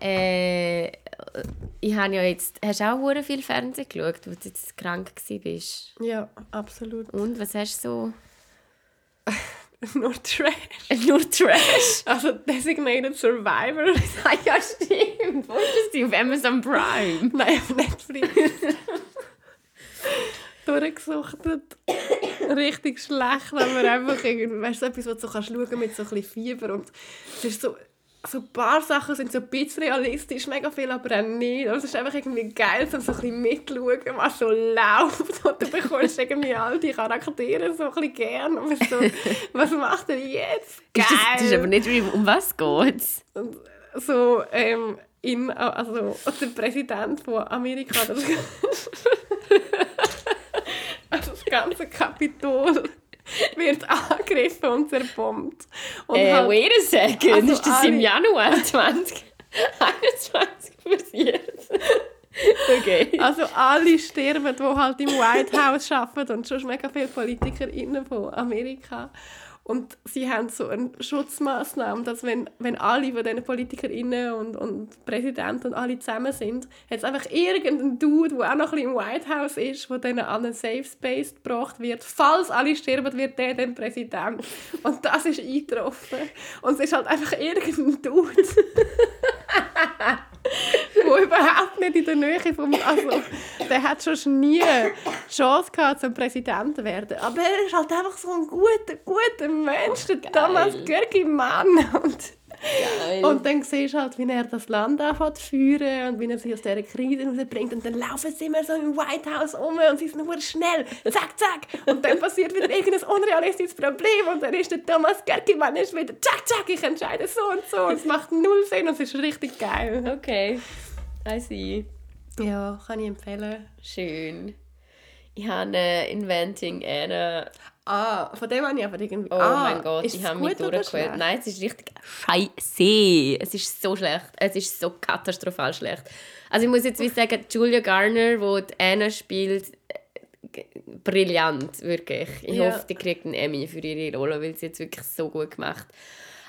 Speaker 1: Äh, ich habe ja jetzt... Hast du auch hure viel Fernsehen geschaut, als du jetzt krank warst?
Speaker 2: Ja, absolut.
Speaker 1: Und, was hast du so? <laughs>
Speaker 2: Nur Trash. <laughs>
Speaker 1: Nur Trash?
Speaker 2: Also Designated Survivor. <laughs>
Speaker 1: ah ja, stimmt. Wo ist das? Auf Amazon Prime?
Speaker 2: Nein, auf Netflix. Durchgesuchtet. Richtig schlecht, aber einfach irgendwie, weißt du, etwas, was du kannst schauen mit so ein bisschen Fieber und es ist so so ein paar Sachen sind so ein bisschen realistisch, mega viel aber auch nicht. Also es ist einfach irgendwie geil, um so ein bisschen mitzuschauen, was so läuft. <laughs> Und du bekommst irgendwie all die Charaktere so ein bisschen gern. Aber so, was macht er jetzt? Geil!
Speaker 1: Ist das, das ist aber nicht, um was geht's?
Speaker 2: Und so, ähm, in, also der Präsident von Amerika, das <laughs> ganze Kapitol wird angegriffen und zerbombt. Und
Speaker 1: äh, halt, wait a second, also ist das im Januar 2021 passiert? okay.
Speaker 2: Also alle sterben, die halt im White House arbeiten und schon mega viele PolitikerInnen von Amerika. Und sie haben so eine Schutzmaßnahme, dass wenn, wenn alle von diesen PolitikerInnen und, und Präsidenten und alle zusammen sind, hat es einfach irgendeinen Dude, der auch noch ein bisschen im White House ist, der dann an einen Safe Space gebracht wird. Falls alle sterben, wird der dann Präsident. Und das ist eingetroffen. Und es ist halt einfach irgendein Dude. <laughs> der überhaupt nicht in der Nähe vom... Also, der hat schon nie Chance gehabt, zum Präsident zu werden. Aber er ist halt einfach so ein guter, guter Mensch, der Thomas Görgi Mann. Und, Geil. und dann siehst du halt, wie er das Land anfängt zu führen und wie er sich aus dieser Krise rausbringt. Und dann laufen sie immer so im White House um und sie sind nur schnell, zack, zack. Und dann passiert wieder irgendein unrealistisches Problem und dann ist der Thomas Gerkimann ist wieder, zack, zack, ich entscheide so und so. Und es macht null Sinn und es ist richtig geil.
Speaker 1: Okay, I see.
Speaker 2: Ja, kann ich empfehlen.
Speaker 1: Schön. Ich habe Inventing Anna.
Speaker 2: Ah, von dem habe ich aber irgendwie...
Speaker 1: Oh
Speaker 2: ah,
Speaker 1: mein Gott, ich habe mich durchgequält. Nein, es ist richtig scheiße. Es ist so schlecht. Es ist so katastrophal schlecht. Also ich muss jetzt wie sagen, Julia Garner, die Anna spielt, äh, brillant, wirklich. Ich ja. hoffe, die kriegt einen Emmy für ihre Rolle, weil sie jetzt wirklich so gut gemacht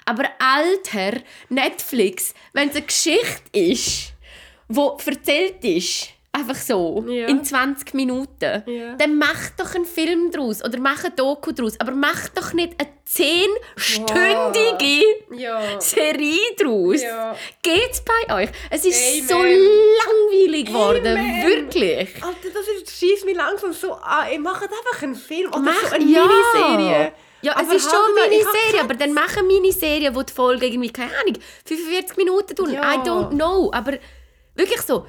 Speaker 1: Aber Alter, Netflix, wenn es eine Geschichte ist, die erzählt ist, einfach so, ja. in 20 Minuten, ja. dann mach doch einen Film daraus oder mach ein Doku daraus, aber mach doch nicht eine 10-stündige
Speaker 2: ja.
Speaker 1: Serie daraus. Ja. Geht's bei euch? Es ist Amen. so langweilig geworden, Amen. wirklich.
Speaker 2: Alter, das ist, schießt mich langsam so an. Ich mache einfach einen Film oder
Speaker 1: mach,
Speaker 2: so eine Miniserie.
Speaker 1: Ja, aber es ist schon eine Miniserie, aber dann mach eine Miniserie, wo die Folge irgendwie, keine Ahnung, 45 Minuten tun. I don't know, aber wirklich so,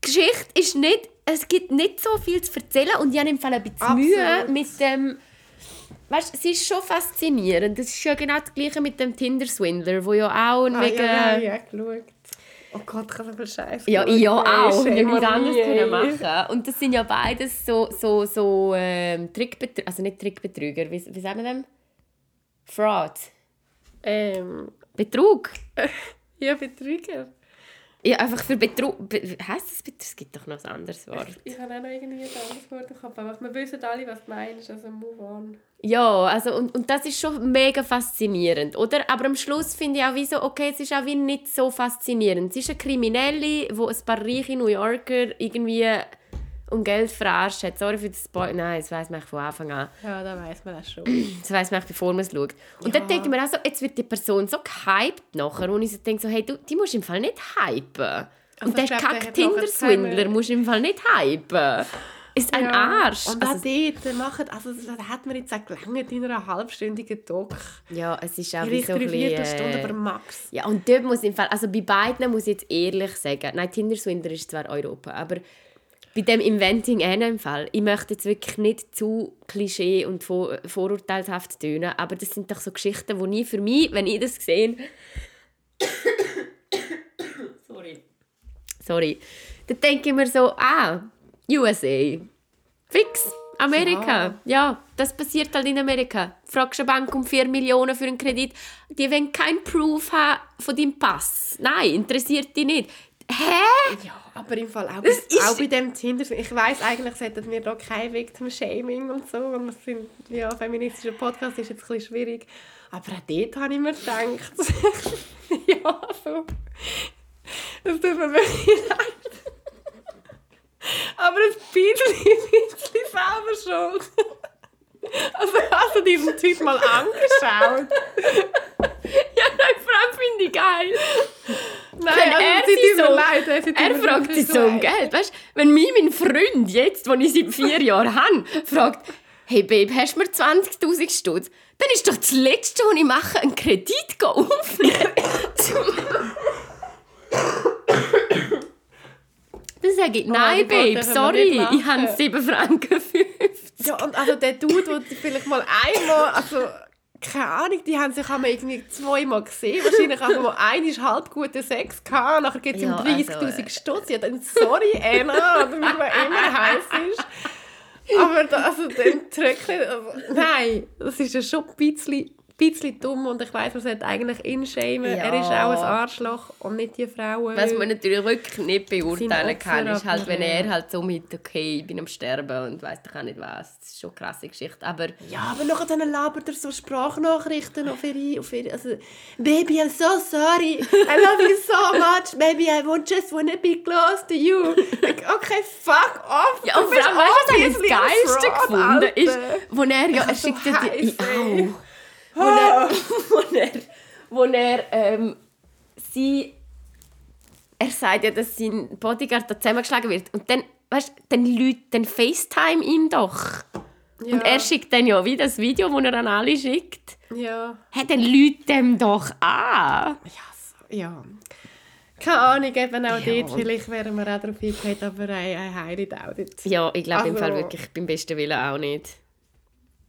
Speaker 1: Geschichte ist nicht, es gibt nicht so viel zu erzählen und ich habe im Fall ein bisschen Absolut. Mühe mit dem, weißt, es ist schon faszinierend. Das ist ja genau das Gleiche mit dem Tinder-Swindler, wo ja auch
Speaker 2: ah, mega... Ja, ja, geschaut. Oh Gott, kann aber Scheiße.
Speaker 1: Ja, ich ja auch. Wir nichts anderes können machen. Und das sind ja beides so, so, so ähm, Trickbetrüger, also nicht Trickbetrüger, wie, wie sagen wir dem? Fraud.
Speaker 2: Ähm.
Speaker 1: Betrug. <laughs>
Speaker 2: ja, Betrüger.
Speaker 1: Ja, einfach für Betrug. Be heißt das Betrug? Es gibt doch noch ein anderes Wort.
Speaker 2: Ich habe auch noch irgendwie ein anderes Wort im Kopf. Aber wir wissen alle, was du meinst. Also move on.
Speaker 1: Ja, also und, und das ist schon mega faszinierend, oder? Aber am Schluss finde ich auch wie so, okay, es ist auch wie nicht so faszinierend. Es ist eine Kriminelle, wo ein paar reiche New Yorker irgendwie um Geld verarscht hat. Sorry für das Spoiler. Nein, das weiß man von Anfang an.
Speaker 2: Ja, da weiß man das schon.
Speaker 1: Das weiß man bevor man es schaut. Und ja. dann ich mir auch so, jetzt wird die Person so gehypt nachher und ich so denke so, hey, du, die musst im Fall nicht hypen. Also und der kack Tinder-Swindler musst du im Fall nicht hypen. Ist ein ja. Arsch.
Speaker 2: Und also, auch dort machen, also das hat man jetzt auch gelangt in einer halbstündigen Doc.
Speaker 1: Ja, es ist auch wie so ein bisschen...
Speaker 2: Stunde aber max.
Speaker 1: Ja, und dort muss ich im Fall, also bei beiden muss ich jetzt ehrlich sagen, nein, Tinder-Swindler ist zwar Europa, aber bei dem Inventing Anna im Fall, ich möchte jetzt wirklich nicht zu klischee und vor, vorurteilshaft tönen, aber das sind doch so Geschichten, die nie für mich, wenn ich das sehe, <coughs> sorry, sorry, dann denke ich mir so, ah, USA, fix, Amerika, ja. ja. das passiert halt in Amerika. Fragst eine Bank um 4 Millionen für einen Kredit, die wollen keinen Proof haben von deinem Pass. Nein, interessiert dich nicht hä?
Speaker 2: Ja, aber im Fall auch,
Speaker 1: Das ist-
Speaker 2: auch bei dem Tinder. Ich weiß eigentlich, sollten wir da kein Victim Shaming und so. Und das sind, ja, feministischer Podcast ist jetzt ein bisschen schwierig. Aber auch dort habe ich mir gedacht, <laughs> ja, so. Das tut mir wirklich <laughs> leid. Aber ein bisschen, ein bisschen selber schuld. Also hast du diesen Typ mal <laughs> angeschaut?
Speaker 1: Ja, nein, vor allem finde ich geil.
Speaker 2: Nein,
Speaker 1: Wenn
Speaker 2: also,
Speaker 1: er
Speaker 2: sie
Speaker 1: sie so-
Speaker 2: leid, sie
Speaker 1: Er
Speaker 2: mir
Speaker 1: fragt sich so um. Geld. Weißt, wenn mich mein Freund jetzt, den ich seit vier Jahren habe, fragt, hey Babe, hast du mir 20'000 Stutz? Dann ist doch das Letzte, was ich mache, einen Kredit aufnehmen. <laughs> <laughs> Dann sage ich, nein,
Speaker 2: Gott,
Speaker 1: Babe,
Speaker 2: wir
Speaker 1: sorry, ich habe
Speaker 2: machen.
Speaker 1: 7 Franken 50.
Speaker 2: Ja, und also der Dude, der vielleicht mal einmal, also keine Ahnung, die haben sich einmal irgendwie zweimal gesehen, wahrscheinlich auch mal einmal halb guten Sex gehabt, nachher gibt es
Speaker 1: Ja,
Speaker 2: ihm
Speaker 1: also,
Speaker 2: 30'000
Speaker 1: äh.
Speaker 2: Stutz. Ja, dann sorry Anna, oder wie man immer heiß ist. Aber da, also den Tröckchen, also, nein, das ist ja schon ein bisschen, bisschen dumm und ich weiss, man sollte eigentlich ihn shamen.
Speaker 1: Ja.
Speaker 2: Er ist auch ein Arschloch und nicht die Frauen.
Speaker 1: Was man natürlich wirklich nicht beurteilen kann, ist halt, wenn er halt so mit, okay, ich bin am Sterben und weiss doch auch nicht was. Das ist schon eine krasse Geschichte. Aber
Speaker 2: Ja, aber nachher dann labert er so Sprachnachrichten auf ihre, auf ihre, also Baby, I'm so sorry, I love you so much, baby, I won't just wanna be close to you. Like, okay, fuck off.
Speaker 1: Ja, und vor allem, weißt du, was ich das
Speaker 2: ein
Speaker 1: Geilste gefunden ist, wo er, ja, er
Speaker 2: hab so
Speaker 1: schickt dir die,
Speaker 2: heiß, ey.
Speaker 1: au, wo er, <laughs> wo er, wo er, ähm, sie, er sagt ja, dass sein Bodyguard da zusammengeschlagen wird und dann, weißt du, dann Leute, dann FaceTime ihn doch.
Speaker 2: Ja,
Speaker 1: Und er schickt dann ja wie das Video, das er an alle schickt.
Speaker 2: ja,
Speaker 1: Hey, dann lügt dem doch an.
Speaker 2: ja, so, ja. Keine Ahnung, eben auch
Speaker 1: Ja.
Speaker 2: dort, vielleicht wären wir auch darauf eingegangen, aber I highly doubt it.
Speaker 1: Ja, ich glaube im
Speaker 2: Also-
Speaker 1: Fall wirklich beim besten Willen auch nicht.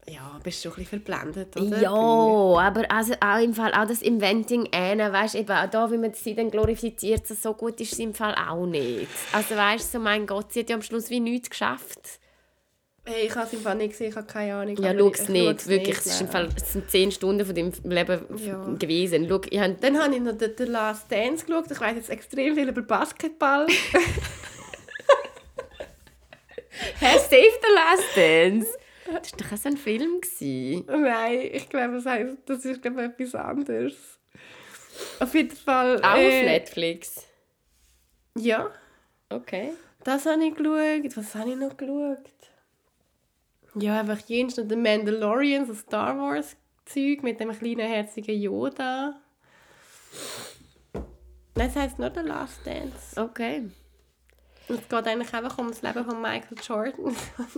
Speaker 2: Ja, bist du ein bisschen verblendet, oder?
Speaker 1: Ja, aber also auch im Fall auch das Inventing Anne, weißt du, eben auch da, wie man sie dann glorifiziert, so, gut ist sie im Fall auch nicht. Also weißt du, so, mein Gott, sie hat ja am Schluss wie nichts geschafft.
Speaker 2: Hey, ich habe es im Fall nicht gesehen, ich habe keine Ahnung.
Speaker 1: Ja, schau es
Speaker 2: ich
Speaker 1: nicht, wirklich, es, ist im
Speaker 2: nein.
Speaker 1: Fall, es sind zehn Stunden von deinem Leben
Speaker 2: Ja.
Speaker 1: gewesen. Schau, ich habe
Speaker 2: Dann habe ich noch den, den Last Dance geschaut. Ich weiß jetzt extrem viel über Basketball. <laughs>
Speaker 1: «Hey, Save the Last Dance!» <laughs> Das war doch auch so ein Film. Gewesen.
Speaker 2: Nein, ich glaube, das, heisst, das ist glaube ich, etwas anderes. Auf jeden Fall.
Speaker 1: Auch
Speaker 2: äh,
Speaker 1: auf Netflix.
Speaker 2: Ja,
Speaker 1: Okay.
Speaker 2: das habe ich geschaut. Was habe ich noch geschaut? Ja, einfach jenes noch The Mandalorian, so Star Wars Zeug mit dem kleinen herzigen Yoda. Nein, das heisst nur The Last Dance.
Speaker 1: Okay.
Speaker 2: Und es geht eigentlich einfach um das Leben von Michael Jordan. <laughs> Und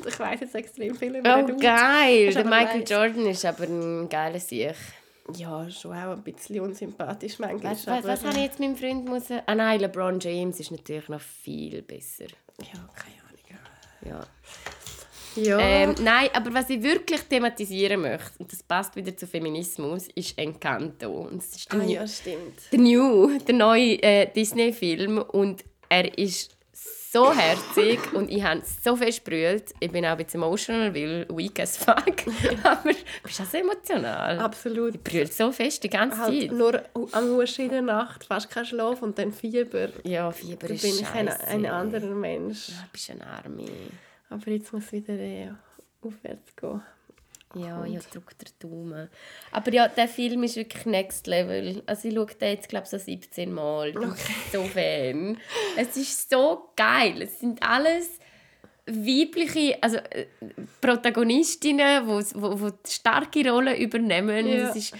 Speaker 2: ich weiß jetzt extrem viel über den
Speaker 1: Oh, geil! Der Michael
Speaker 2: weiss.
Speaker 1: Jordan ist aber ein geiler Sieg.
Speaker 2: Ja, schon auch ein bisschen unsympathisch manchmal.
Speaker 1: Weißt was, was
Speaker 2: aber-
Speaker 1: habe ich jetzt meinem Freund müssen? Ah nein, LeBron James ist natürlich noch viel besser.
Speaker 2: Ja, keine Ahnung.
Speaker 1: Ja.
Speaker 2: Ja.
Speaker 1: Ähm, nein, aber was ich wirklich thematisieren möchte, und das passt wieder zu Feminismus, ist Encanto. Und das ist der,
Speaker 2: ah,
Speaker 1: New,
Speaker 2: ja, stimmt.
Speaker 1: der New, der neue äh, Disney-Film. Und er ist so herzig und ich habe so viel sprüht. Ich bin auch ein bisschen emotional, weil weak as fuck. <laughs> aber du bist auch so emotional.
Speaker 2: Absolut.
Speaker 1: Ich brülle so fest die ganze
Speaker 2: Halt
Speaker 1: Zeit.
Speaker 2: nur am Uhr in der Nacht, fast kein Schlaf und dann Fieber.
Speaker 1: Ja, Fieber
Speaker 2: Da
Speaker 1: ist
Speaker 2: bin ich ein, ein anderer Mensch.
Speaker 1: Ja, du bist ein Arme.
Speaker 2: Aber jetzt muss wieder äh, aufwärts gehen.
Speaker 1: Ja, ja, drück den Daumen. Aber ja, der Film ist wirklich next level. Also ich schaue den jetzt, glaube ich, so 17 Mal. Ich bin so Fan. Es ist so geil. Es sind alles weibliche also, äh, Protagonistinnen, die wo, wo starke Rollen übernehmen.
Speaker 2: Ja.
Speaker 1: Das, ist,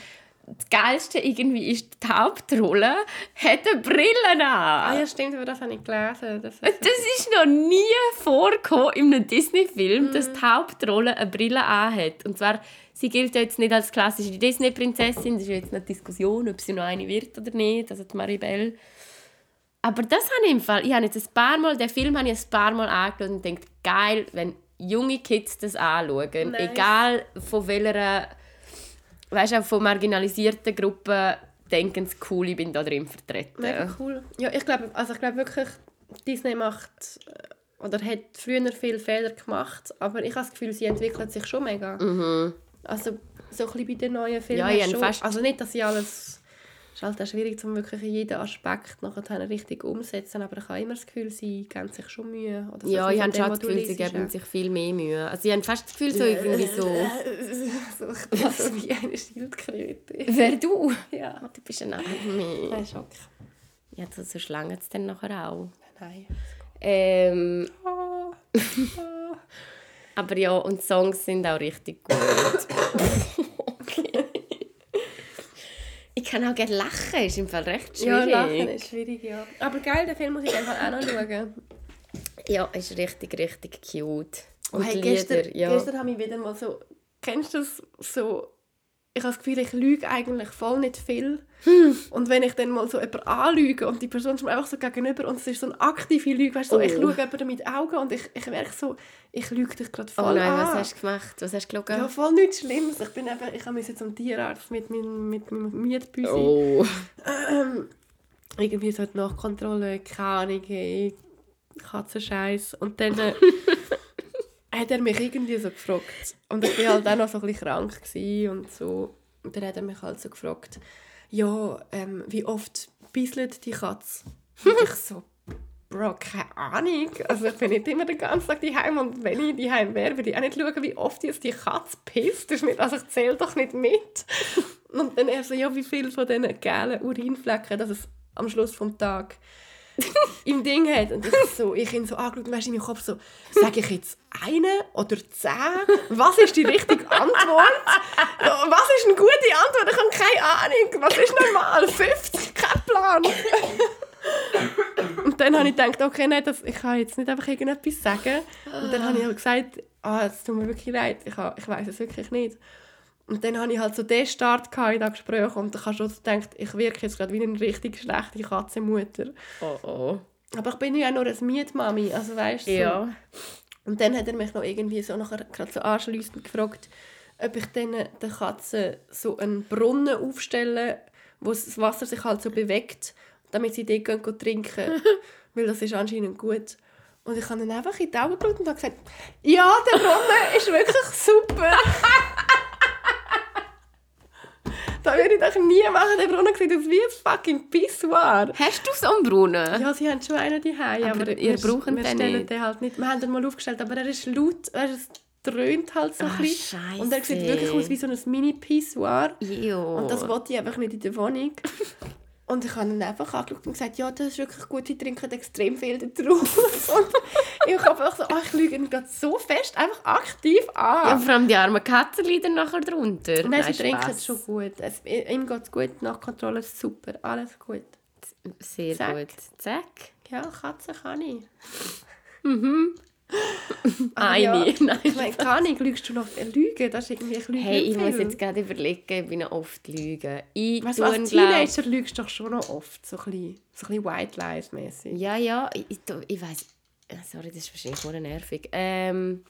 Speaker 1: das Geilste irgendwie ist, die Hauptrolle hat eine Brille an.
Speaker 2: Ah ja, stimmt, aber das habe ich gelesen. Das ist,
Speaker 1: Das ist noch nie vorgekommen in einem Disney-Film, dass die Hauptrolle eine Brille anhat. Und zwar, sie gilt ja jetzt nicht als klassische Disney-Prinzessin. Das ist ja jetzt eine Diskussion, ob sie noch eine wird oder nicht, also die Maribel. Aber das habe ich im Fall, ich habe jetzt ein paar Mal, den Film habe ich ein paar Mal angeschaut und denkt geil, wenn junge Kids das anschauen,
Speaker 2: Nice.
Speaker 1: egal von welcher, weißt auch von marginalisierten Gruppen, denken sie, cool, ich bin da drin vertreten.
Speaker 2: mega cool. Ja, ich glaube, also ich glaube wirklich, Disney macht äh, oder hat früher viele Fehler gemacht, aber ich habe das Gefühl, sie entwickelt sich schon mega. Also so ein bisschen bei den neuen Filmen.
Speaker 1: Mhm. Ja,
Speaker 2: du-
Speaker 1: fast-
Speaker 2: Also nicht, dass sie alles ist halt auch schwierig, um wirklich jeden Aspekt nachher richtig umzusetzen, aber ich habe immer das Gefühl, sie geben sich schon Mühe. Oder so
Speaker 1: Ja, ich habe schon das Gefühl, sie geben sich viel mehr Mühe. Also ich habe fast das Gefühl, so irgendwie so... <laughs>
Speaker 2: so, wie eine Schildkröte.
Speaker 1: Wer du?
Speaker 2: Ja.
Speaker 1: Oh, du bist ein Arme.
Speaker 2: Nein, Schock.
Speaker 1: Ja, so, so schlangen es dann nachher auch.
Speaker 2: Nein.
Speaker 1: Ähm,
Speaker 2: Oh. Oh. <laughs>
Speaker 1: aber ja, und Songs sind auch richtig gut. <coughs> okay. Ich kann auch gerne lachen, ist im Fall recht
Speaker 2: Ja,
Speaker 1: schwierig.
Speaker 2: Lachen ist schwierig, ja. Aber geil, den Film muss ich einfach auch noch schauen.
Speaker 1: Ja, ist richtig, richtig cute.
Speaker 2: Und
Speaker 1: Und
Speaker 2: hey,
Speaker 1: die
Speaker 2: gestern,
Speaker 1: Lieder, ja.
Speaker 2: gestern habe ich wieder mal so... Kennst du das so... Ich habe das Gefühl, ich lüge eigentlich voll nicht viel.
Speaker 1: Hm.
Speaker 2: Und wenn ich dann mal so jemanden anlüge und die Person ist mir einfach so gegenüber und es ist so eine aktive Lüge, weißt du, so, ich
Speaker 1: Oh.
Speaker 2: schaue jemanden mit Augen und ich, ich merke so, ich lüge dich gerade
Speaker 1: Oh
Speaker 2: voll
Speaker 1: nein,
Speaker 2: an.
Speaker 1: was hast du gemacht? Was hast du
Speaker 2: Ja,
Speaker 1: geschaut?
Speaker 2: voll nichts Schlimmes. Ich bin eben, ich musste zum Tierarzt mit meinem, mit meinem Mietbüsi.
Speaker 1: Oh.
Speaker 2: Ähm, irgendwie so die Nachkontrolle, keine Ahnung, hey, Katzenscheiß. Und dann äh, <laughs> hat er mich irgendwie so gefragt. Und ich war halt auch noch so ein bisschen krank und so. Und dann hat er mich halt so gefragt, ja, ähm, wie oft bisselt die Katze? Und ich so, Bro, keine Ahnung. Also ich bin nicht immer den ganzen Tag daheim und wenn ich daheim wäre, würde ich auch nicht schauen, wie oft jetzt die Katze pisst. Also ich zähle doch nicht mit. Und dann er so, ja, wie viel von diesen gelben Urinflecken, dass es am Schluss vom Tag im Ding hat. Und ich so, ich ihn so angeschaut und in meinem Kopf so, sage ich jetzt eine oder zehn? Was ist die richtige Antwort? Was ist eine gute Antwort? Ich habe keine Ahnung. Was ist normal? 50? Kein Plan. Und dann habe ich gedacht, okay, nein, das, ich kann jetzt nicht einfach irgendetwas sagen. Und dann habe ich gesagt, ah, es tut mir wirklich leid, ich, ich weiß es wirklich nicht. Und dann hatte ich halt so den Start in diesem Gespräch und ich habe schon gedacht, ich wirke jetzt gerade wie eine richtig schlechte Katzenmutter.
Speaker 1: Oh oh.
Speaker 2: Aber ich bin ja nur eine Mietmami, also weißt du. so.
Speaker 1: Ja.
Speaker 2: Und dann hat er mich noch irgendwie so nachher gerade so anschliessend gefragt, ob ich dann der Katze so einen Brunnen aufstelle, wo das Wasser sich halt so bewegt, damit sie dort gehen, gehen trinken. <laughs> Weil das ist anscheinend gut. Und ich habe dann einfach in die Augen geschaut und habe gesagt, ja, der Brunnen ist wirklich super. <laughs> das würde ich doch nie machen. Der Brunnen sieht aus wie ein fucking Pissoir.
Speaker 1: Hast du so einen Brunnen?
Speaker 2: Ja, sie haben schon einen daheim,
Speaker 1: Aber
Speaker 2: aber,
Speaker 1: ihr
Speaker 2: wir,
Speaker 1: braucht
Speaker 2: wir
Speaker 1: den
Speaker 2: stellen
Speaker 1: nicht.
Speaker 2: den halt nicht. Wir haben den mal aufgestellt, aber er ist laut, er ist, es dröhnt halt so ein
Speaker 1: Ah,
Speaker 2: bisschen. Und er sieht wirklich aus wie so ein Mini-Pissoir. Und das wollte ich einfach nicht in der Wohnung. Und ich habe ihn einfach angeschaut und gesagt, ja, das ist wirklich gut, sie trinken extrem viel drauf. <laughs> und ich habe einfach so, oh, ich lüge ihn gerade so fest, einfach aktiv
Speaker 1: ja,
Speaker 2: an.
Speaker 1: vor allem die armen Katzen leiden nachher drunter.
Speaker 2: Nein, sie trinken
Speaker 1: Spass.
Speaker 2: schon gut. Es, ihm geht es gut, nach Kontrolle ist super, alles gut.
Speaker 1: Sehr
Speaker 2: Zack.
Speaker 1: gut. Zack.
Speaker 2: Ja, Katzen kann ich. Aber
Speaker 1: Eine.
Speaker 2: ja,
Speaker 1: Nein.
Speaker 2: Ich meine, ich, lügst du noch Lügen? Das ist irgendwie, ich lüge
Speaker 1: Hey,
Speaker 2: nicht
Speaker 1: ich muss jetzt gerade überlegen, ich bin noch oft lügen. Ich
Speaker 2: Weißt du, als
Speaker 1: glaub-
Speaker 2: Teenager lügst du doch schon noch oft, so ein bisschen, so ein bisschen White Lies mäßig.
Speaker 1: Ja, ja, ich, ich, ich weiß. Sorry, das ist wahrscheinlich nur nervig. Ähm,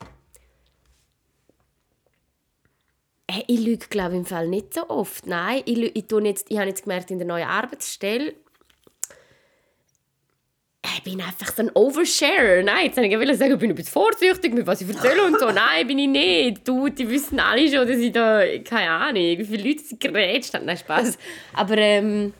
Speaker 1: hey, ich lüge, glaube im Fall nicht so oft. Nein, ich, ich, tue jetzt, ich habe jetzt gemerkt, in der neuen Arbeitsstelle, ich bin einfach so ein Oversharer. Nein, jetzt wollte ich sagen, ich bin ein bisschen vorsichtig mit was ich erzähle und so. <laughs> Nein, bin ich nicht. Du, die wissen alle schon, dass ich da, keine Ahnung, wie viele Leute sie gerätscht haben. Nein, Spaß. Aber ähm,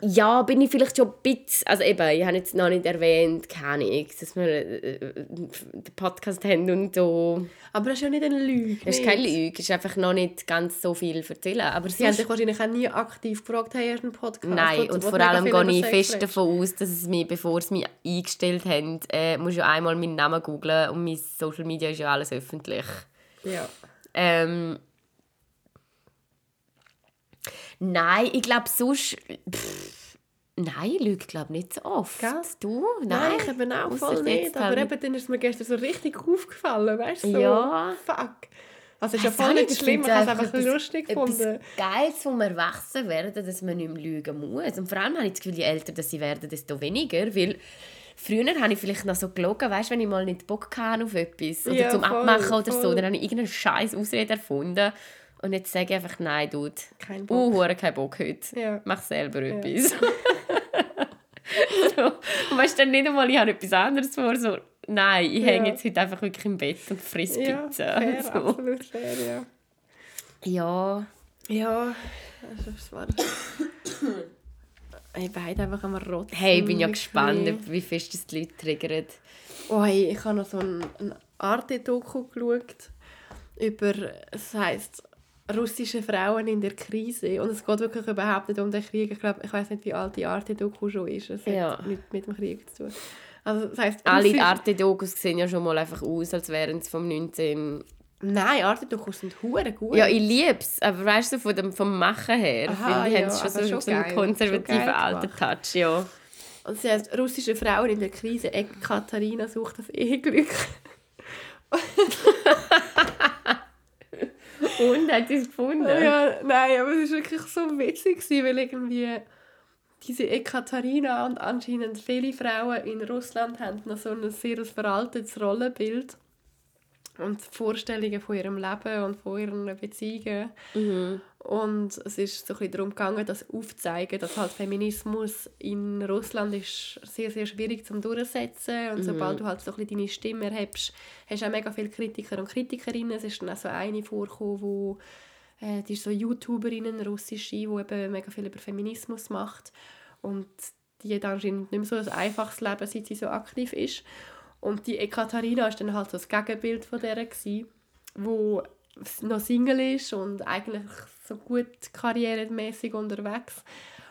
Speaker 1: ja, bin ich vielleicht schon ein bisschen, also eben, ich habe jetzt noch nicht erwähnt, keine Ahnung, dass wir äh, den Podcast haben und so.
Speaker 2: Aber das ist ja nicht eine Lüge.
Speaker 1: Das ist keine Lüge, es ist einfach noch nicht ganz so viel erzählen. Aber
Speaker 2: Sie haben dich wahrscheinlich auch nie aktiv gefragt, hey, hast einen Podcast?
Speaker 1: Nein, und
Speaker 2: wo
Speaker 1: vor allem gehe ich fest davon aus, dass es mich, bevor sie mich eingestellt haben, äh, muss ja einmal meinen Namen googlen und mein Social Media ist ja alles öffentlich.
Speaker 2: Ja.
Speaker 1: Ähm, nein, ich glaube sonst... Pff, nein, ich lüge glaube nicht so oft.
Speaker 2: Gell?
Speaker 1: Du? Nein,
Speaker 2: Nein, ich eben auch
Speaker 1: Ausser
Speaker 2: voll nicht. Aber eben, dann ist es mir gestern so richtig aufgefallen, weißt du? So,
Speaker 1: Ja.
Speaker 2: Fuck. Also es ist ja voll nicht
Speaker 1: ich
Speaker 2: schlimm, ich habe es einfach
Speaker 1: etwas-
Speaker 2: lustig gefunden.
Speaker 1: Geiles vom Erwachsenwerden, dass man nicht mehr lügen muss. Und vor allem habe ich das Gefühl, je älter dass sie werden, desto weniger. Weil früher habe ich vielleicht noch so gelogen, weißt, wenn ich mal nicht Bock hatte auf etwas oder
Speaker 2: Ja,
Speaker 1: zum
Speaker 2: voll,
Speaker 1: Abmachen oder so,
Speaker 2: voll.
Speaker 1: dann habe ich irgendeine scheiß Ausrede erfunden. Und jetzt sage ich einfach, nein, Dude,
Speaker 2: Kein Bock.
Speaker 1: uh, kein Bock heute.
Speaker 2: Ja.
Speaker 1: Mach selber etwas. <laughs> so. Und weißt du, dann nicht einmal, ich habe etwas anderes vor, so, nein, ich
Speaker 2: Ja.
Speaker 1: hänge jetzt heute einfach wirklich im Bett und friss
Speaker 2: Ja,
Speaker 1: Pizza.
Speaker 2: fair,
Speaker 1: so.
Speaker 2: absolut fair, ja.
Speaker 1: Ja,
Speaker 2: Ja, also es war... ich beide einfach am Rotzen.
Speaker 1: Hey, ich bin ja gespannt, wie fest das die Leute triggert.
Speaker 2: Oh, hey, ich habe noch so ein, ein Arte-Doku geschaut über, es heisst russische Frauen in der Krise und es geht wirklich überhaupt nicht um den Krieg. Ich glaube, ich weiß nicht, wie alt die Arte-Doku schon ist. Es
Speaker 1: Ja.
Speaker 2: hat nichts mit dem Krieg zu tun. Also, das heisst,
Speaker 1: Alle
Speaker 2: Russisch-
Speaker 1: Arte-Dokus sehen ja schon mal einfach aus, als wären sie vom 19...
Speaker 2: Nein, Arte-Dokus sind hure gut.
Speaker 1: Ja, ich liebe es, aber weißt du, von dem, vom Machen her,
Speaker 2: Aha,
Speaker 1: finde ich,
Speaker 2: ja,
Speaker 1: haben sie schon
Speaker 2: aber
Speaker 1: so,
Speaker 2: schon
Speaker 1: so einen konservativen alten Touch, ja.
Speaker 2: Und sie heißt russische Frauen in der Krise. Katharina sucht das Eheglück. <laughs>
Speaker 1: Und, hat sie es gefunden?
Speaker 2: Ja, nein, aber es war wirklich so witzig, weil irgendwie diese Ekaterina und anscheinend viele Frauen in Russland haben noch so ein sehr veraltetes Rollenbild und Vorstellungen von ihrem Leben und von ihren Beziehungen. Und es ist so ein bisschen darum gegangen, das aufzuzeigen, dass halt Feminismus in Russland ist sehr, sehr schwierig zum durchsetzen und sobald du halt so ein bisschen deine Stimme erhebst, hast du auch mega viele Kritiker und Kritikerinnen. Es ist dann auch so eine vorgekommen, wo äh, die ist so YouTuberin, eine russische, die eben mega viel über Feminismus macht und die hat anscheinend nicht mehr so ein einfaches Leben, seit sie so aktiv ist. Und die Ekaterina war dann halt so das Gegenbild von der, wo noch Single ist und eigentlich so gut karrieremäßig unterwegs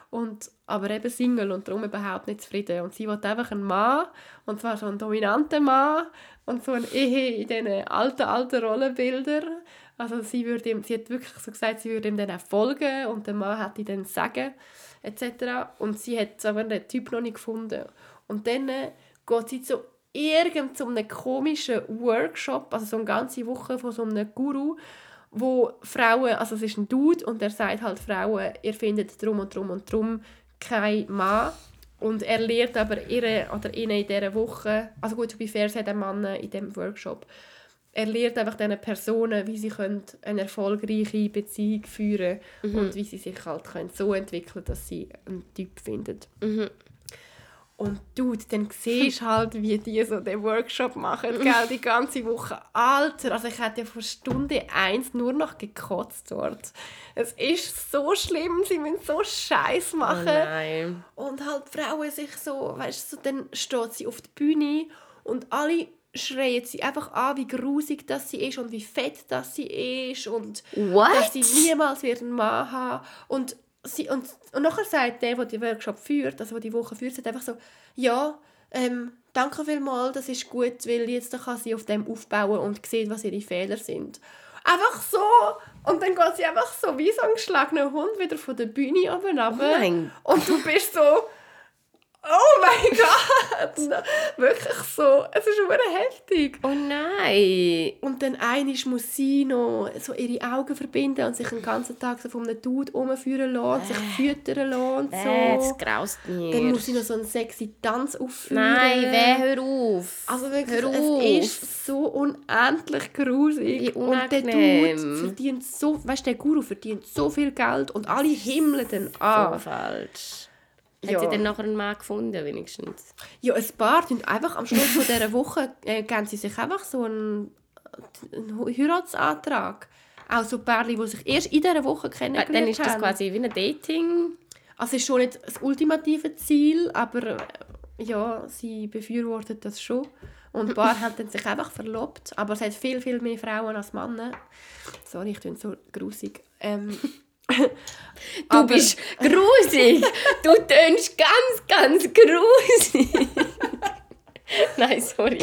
Speaker 2: und aber eben Single und darum überhaupt nicht zufrieden und sie will einfach einen Mann und zwar so einen dominanten Mann und so eine Ehe in diesen alten, alten Rollenbildern also sie, würde ihm, sie hat wirklich so gesagt, sie würde ihm dann folgen und der Mann ihn dann sagen etc. Und sie hat aber den Typ noch nicht gefunden. Und dann geht sie zu irgend so einem komischen Workshop, also so eine ganze Woche von so einem Guru, wo Frauen, also es ist ein Dude und er sagt halt Frauen, ihr findet drum und drum und drum kein Mann. Und er lehrt aber ihre oder ihnen in dieser Woche, also gut, bei Vers hat ein Mann in diesem Workshop, er lehrt einfach diesen Personen, wie sie können eine erfolgreiche Beziehung führen können und wie sie sich halt können so entwickeln dass sie einen Typ finden. Und du, dann siehst <laughs> halt, wie die so den Workshop machen, <laughs> gell, die ganze Woche. Alter, also ich hätte ja von Stunde eins nur noch gekotzt dort. Es ist so schlimm, sie müssen so Scheiß
Speaker 1: Oh
Speaker 2: machen.
Speaker 1: nein.
Speaker 2: Und halt Frauen sich so, weißt du, so, dann steht sie auf der Bühne und alle schreien sie einfach an, wie grusig das sie ist und wie fett das sie ist und
Speaker 1: What?
Speaker 2: dass sie niemals einen Mann haben und sie und, und nachher sagt der, der die Workshop führt, also der die Woche führt, sagt einfach so, ja, ähm, danke vielmals, das ist gut, weil jetzt kann sie auf dem aufbauen und sieht, was ihre Fehler sind. Einfach so und dann geht sie einfach so wie so ein geschlagener Hund wieder von der Bühne runter.
Speaker 1: mein
Speaker 2: Und du bist so, oh mein <laughs> Gott, wirklich so, es ist wirklich heftig.
Speaker 1: Oh nein.
Speaker 2: Und dann einisch muss sie noch so ihre Augen verbinden und sich den ganzen Tag so von einem Dude rumführen lassen, sich füttern lassen
Speaker 1: Äh, das
Speaker 2: so.
Speaker 1: graust mir.
Speaker 2: Dann muss sie noch so einen sexy Tanz aufführen.
Speaker 1: Nein, weh, hör auf.
Speaker 2: Also wirklich,
Speaker 1: hör auf.
Speaker 2: es ist so unendlich grusig. Und der. Dude verdient so, weißt du, der Guru verdient so viel Geld und alle himmeln dann
Speaker 1: so
Speaker 2: an.
Speaker 1: falsch.
Speaker 2: Ja.
Speaker 1: Hat sie dann nachher einen Mann gefunden, wenigstens?
Speaker 2: Ja, ein paar tun einfach am Schluss von dieser Woche äh, geben sie sich einfach so einen, einen Heiratsantrag. Auch so Pärchen, die sich erst in dieser Woche
Speaker 1: Äh,
Speaker 2: kennengelernt
Speaker 1: Dann ist das
Speaker 2: haben.
Speaker 1: quasi wie ein Dating.
Speaker 2: Also es ist schon nicht das ultimative Ziel, aber äh, ja, sie befürwortet das schon. Und ein paar <laughs> haben dann sich einfach verlobt. Aber es hat viel, viel mehr Frauen als Männer. Sorry, ich bin so grusig. Ähm,
Speaker 1: Du
Speaker 2: aber-
Speaker 1: bist grusig. Du tönst ganz, ganz grusig. <laughs> Nein, sorry.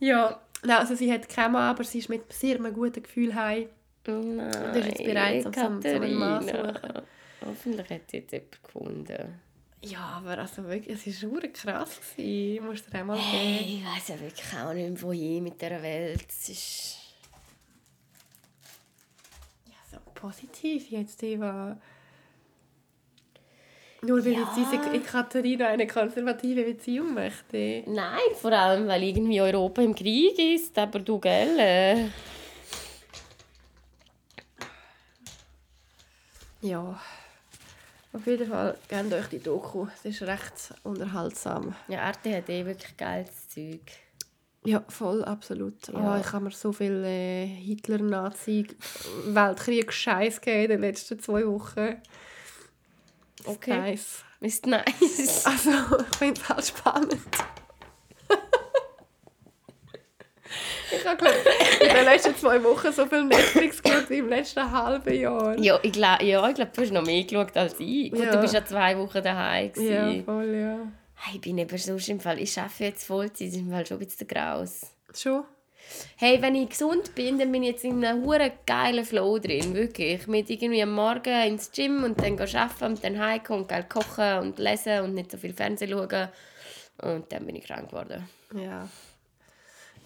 Speaker 2: Ja, nein, also sie hat keinen Mann, aber sie ist mit sehr einem guten Gefühl heim.
Speaker 1: Nein,
Speaker 2: Du bist jetzt bereit, um so- einen Mann zu suchen.
Speaker 1: Hoffentlich hat sie jetzt jemanden gefunden.
Speaker 2: Ja, aber also wirklich, es war krass. Ich muss dir einmal geben.
Speaker 1: Hey, ich weiß ja wirklich auch nicht mehr, wohin mit dieser Welt. Es ist...
Speaker 2: Ja, so positiv jetzt, Eva. Nur weil
Speaker 1: Ja.
Speaker 2: jetzt diese Katharina eine konservative Beziehung möchte.
Speaker 1: Nein, vor allem, weil irgendwie Europa im Krieg ist. Aber du, gell? äh,
Speaker 2: Ja. Auf jeden Fall, gebt euch die Doku. Es ist recht unterhaltsam.
Speaker 1: Ja, Arte hat eh wirklich geiles Zeug.
Speaker 2: Ja, voll, absolut.
Speaker 1: Ja.
Speaker 2: Ja. ich habe mir so viel äh, Hitler-Nazi-Weltkrieg-Scheiß gegeben in den letzten zwei Wochen.
Speaker 1: Okay.
Speaker 2: Nice.
Speaker 1: Ist nice. <laughs>
Speaker 2: Also, ich finde es halt spannend. <laughs> ich habe, glaube in den letzten zwei Wochen so viel Netflix geschaut wie im letzten halben Jahr.
Speaker 1: Ja, ich glaube, ja, ich glaub, du hast noch mehr geschaut als ich. Gut,
Speaker 2: Ja.
Speaker 1: du bist ja zwei Wochen daheim.
Speaker 2: Ja, voll, ja.
Speaker 1: Hey, ich bin eben sonst im Fall, ich arbeite jetzt Vollzeit, ist im Fall schon ein bisschen graus.
Speaker 2: Schon?
Speaker 1: Hey, wenn ich gesund bin, dann bin ich jetzt in einem hure geilen Flow drin, wirklich. Mit irgendwie am Morgen ins Gym und dann arbeiten und dann heimkommen und geil kochen und lesen und nicht so viel Fernsehen schauen. Und dann bin ich krank geworden.
Speaker 2: Ja.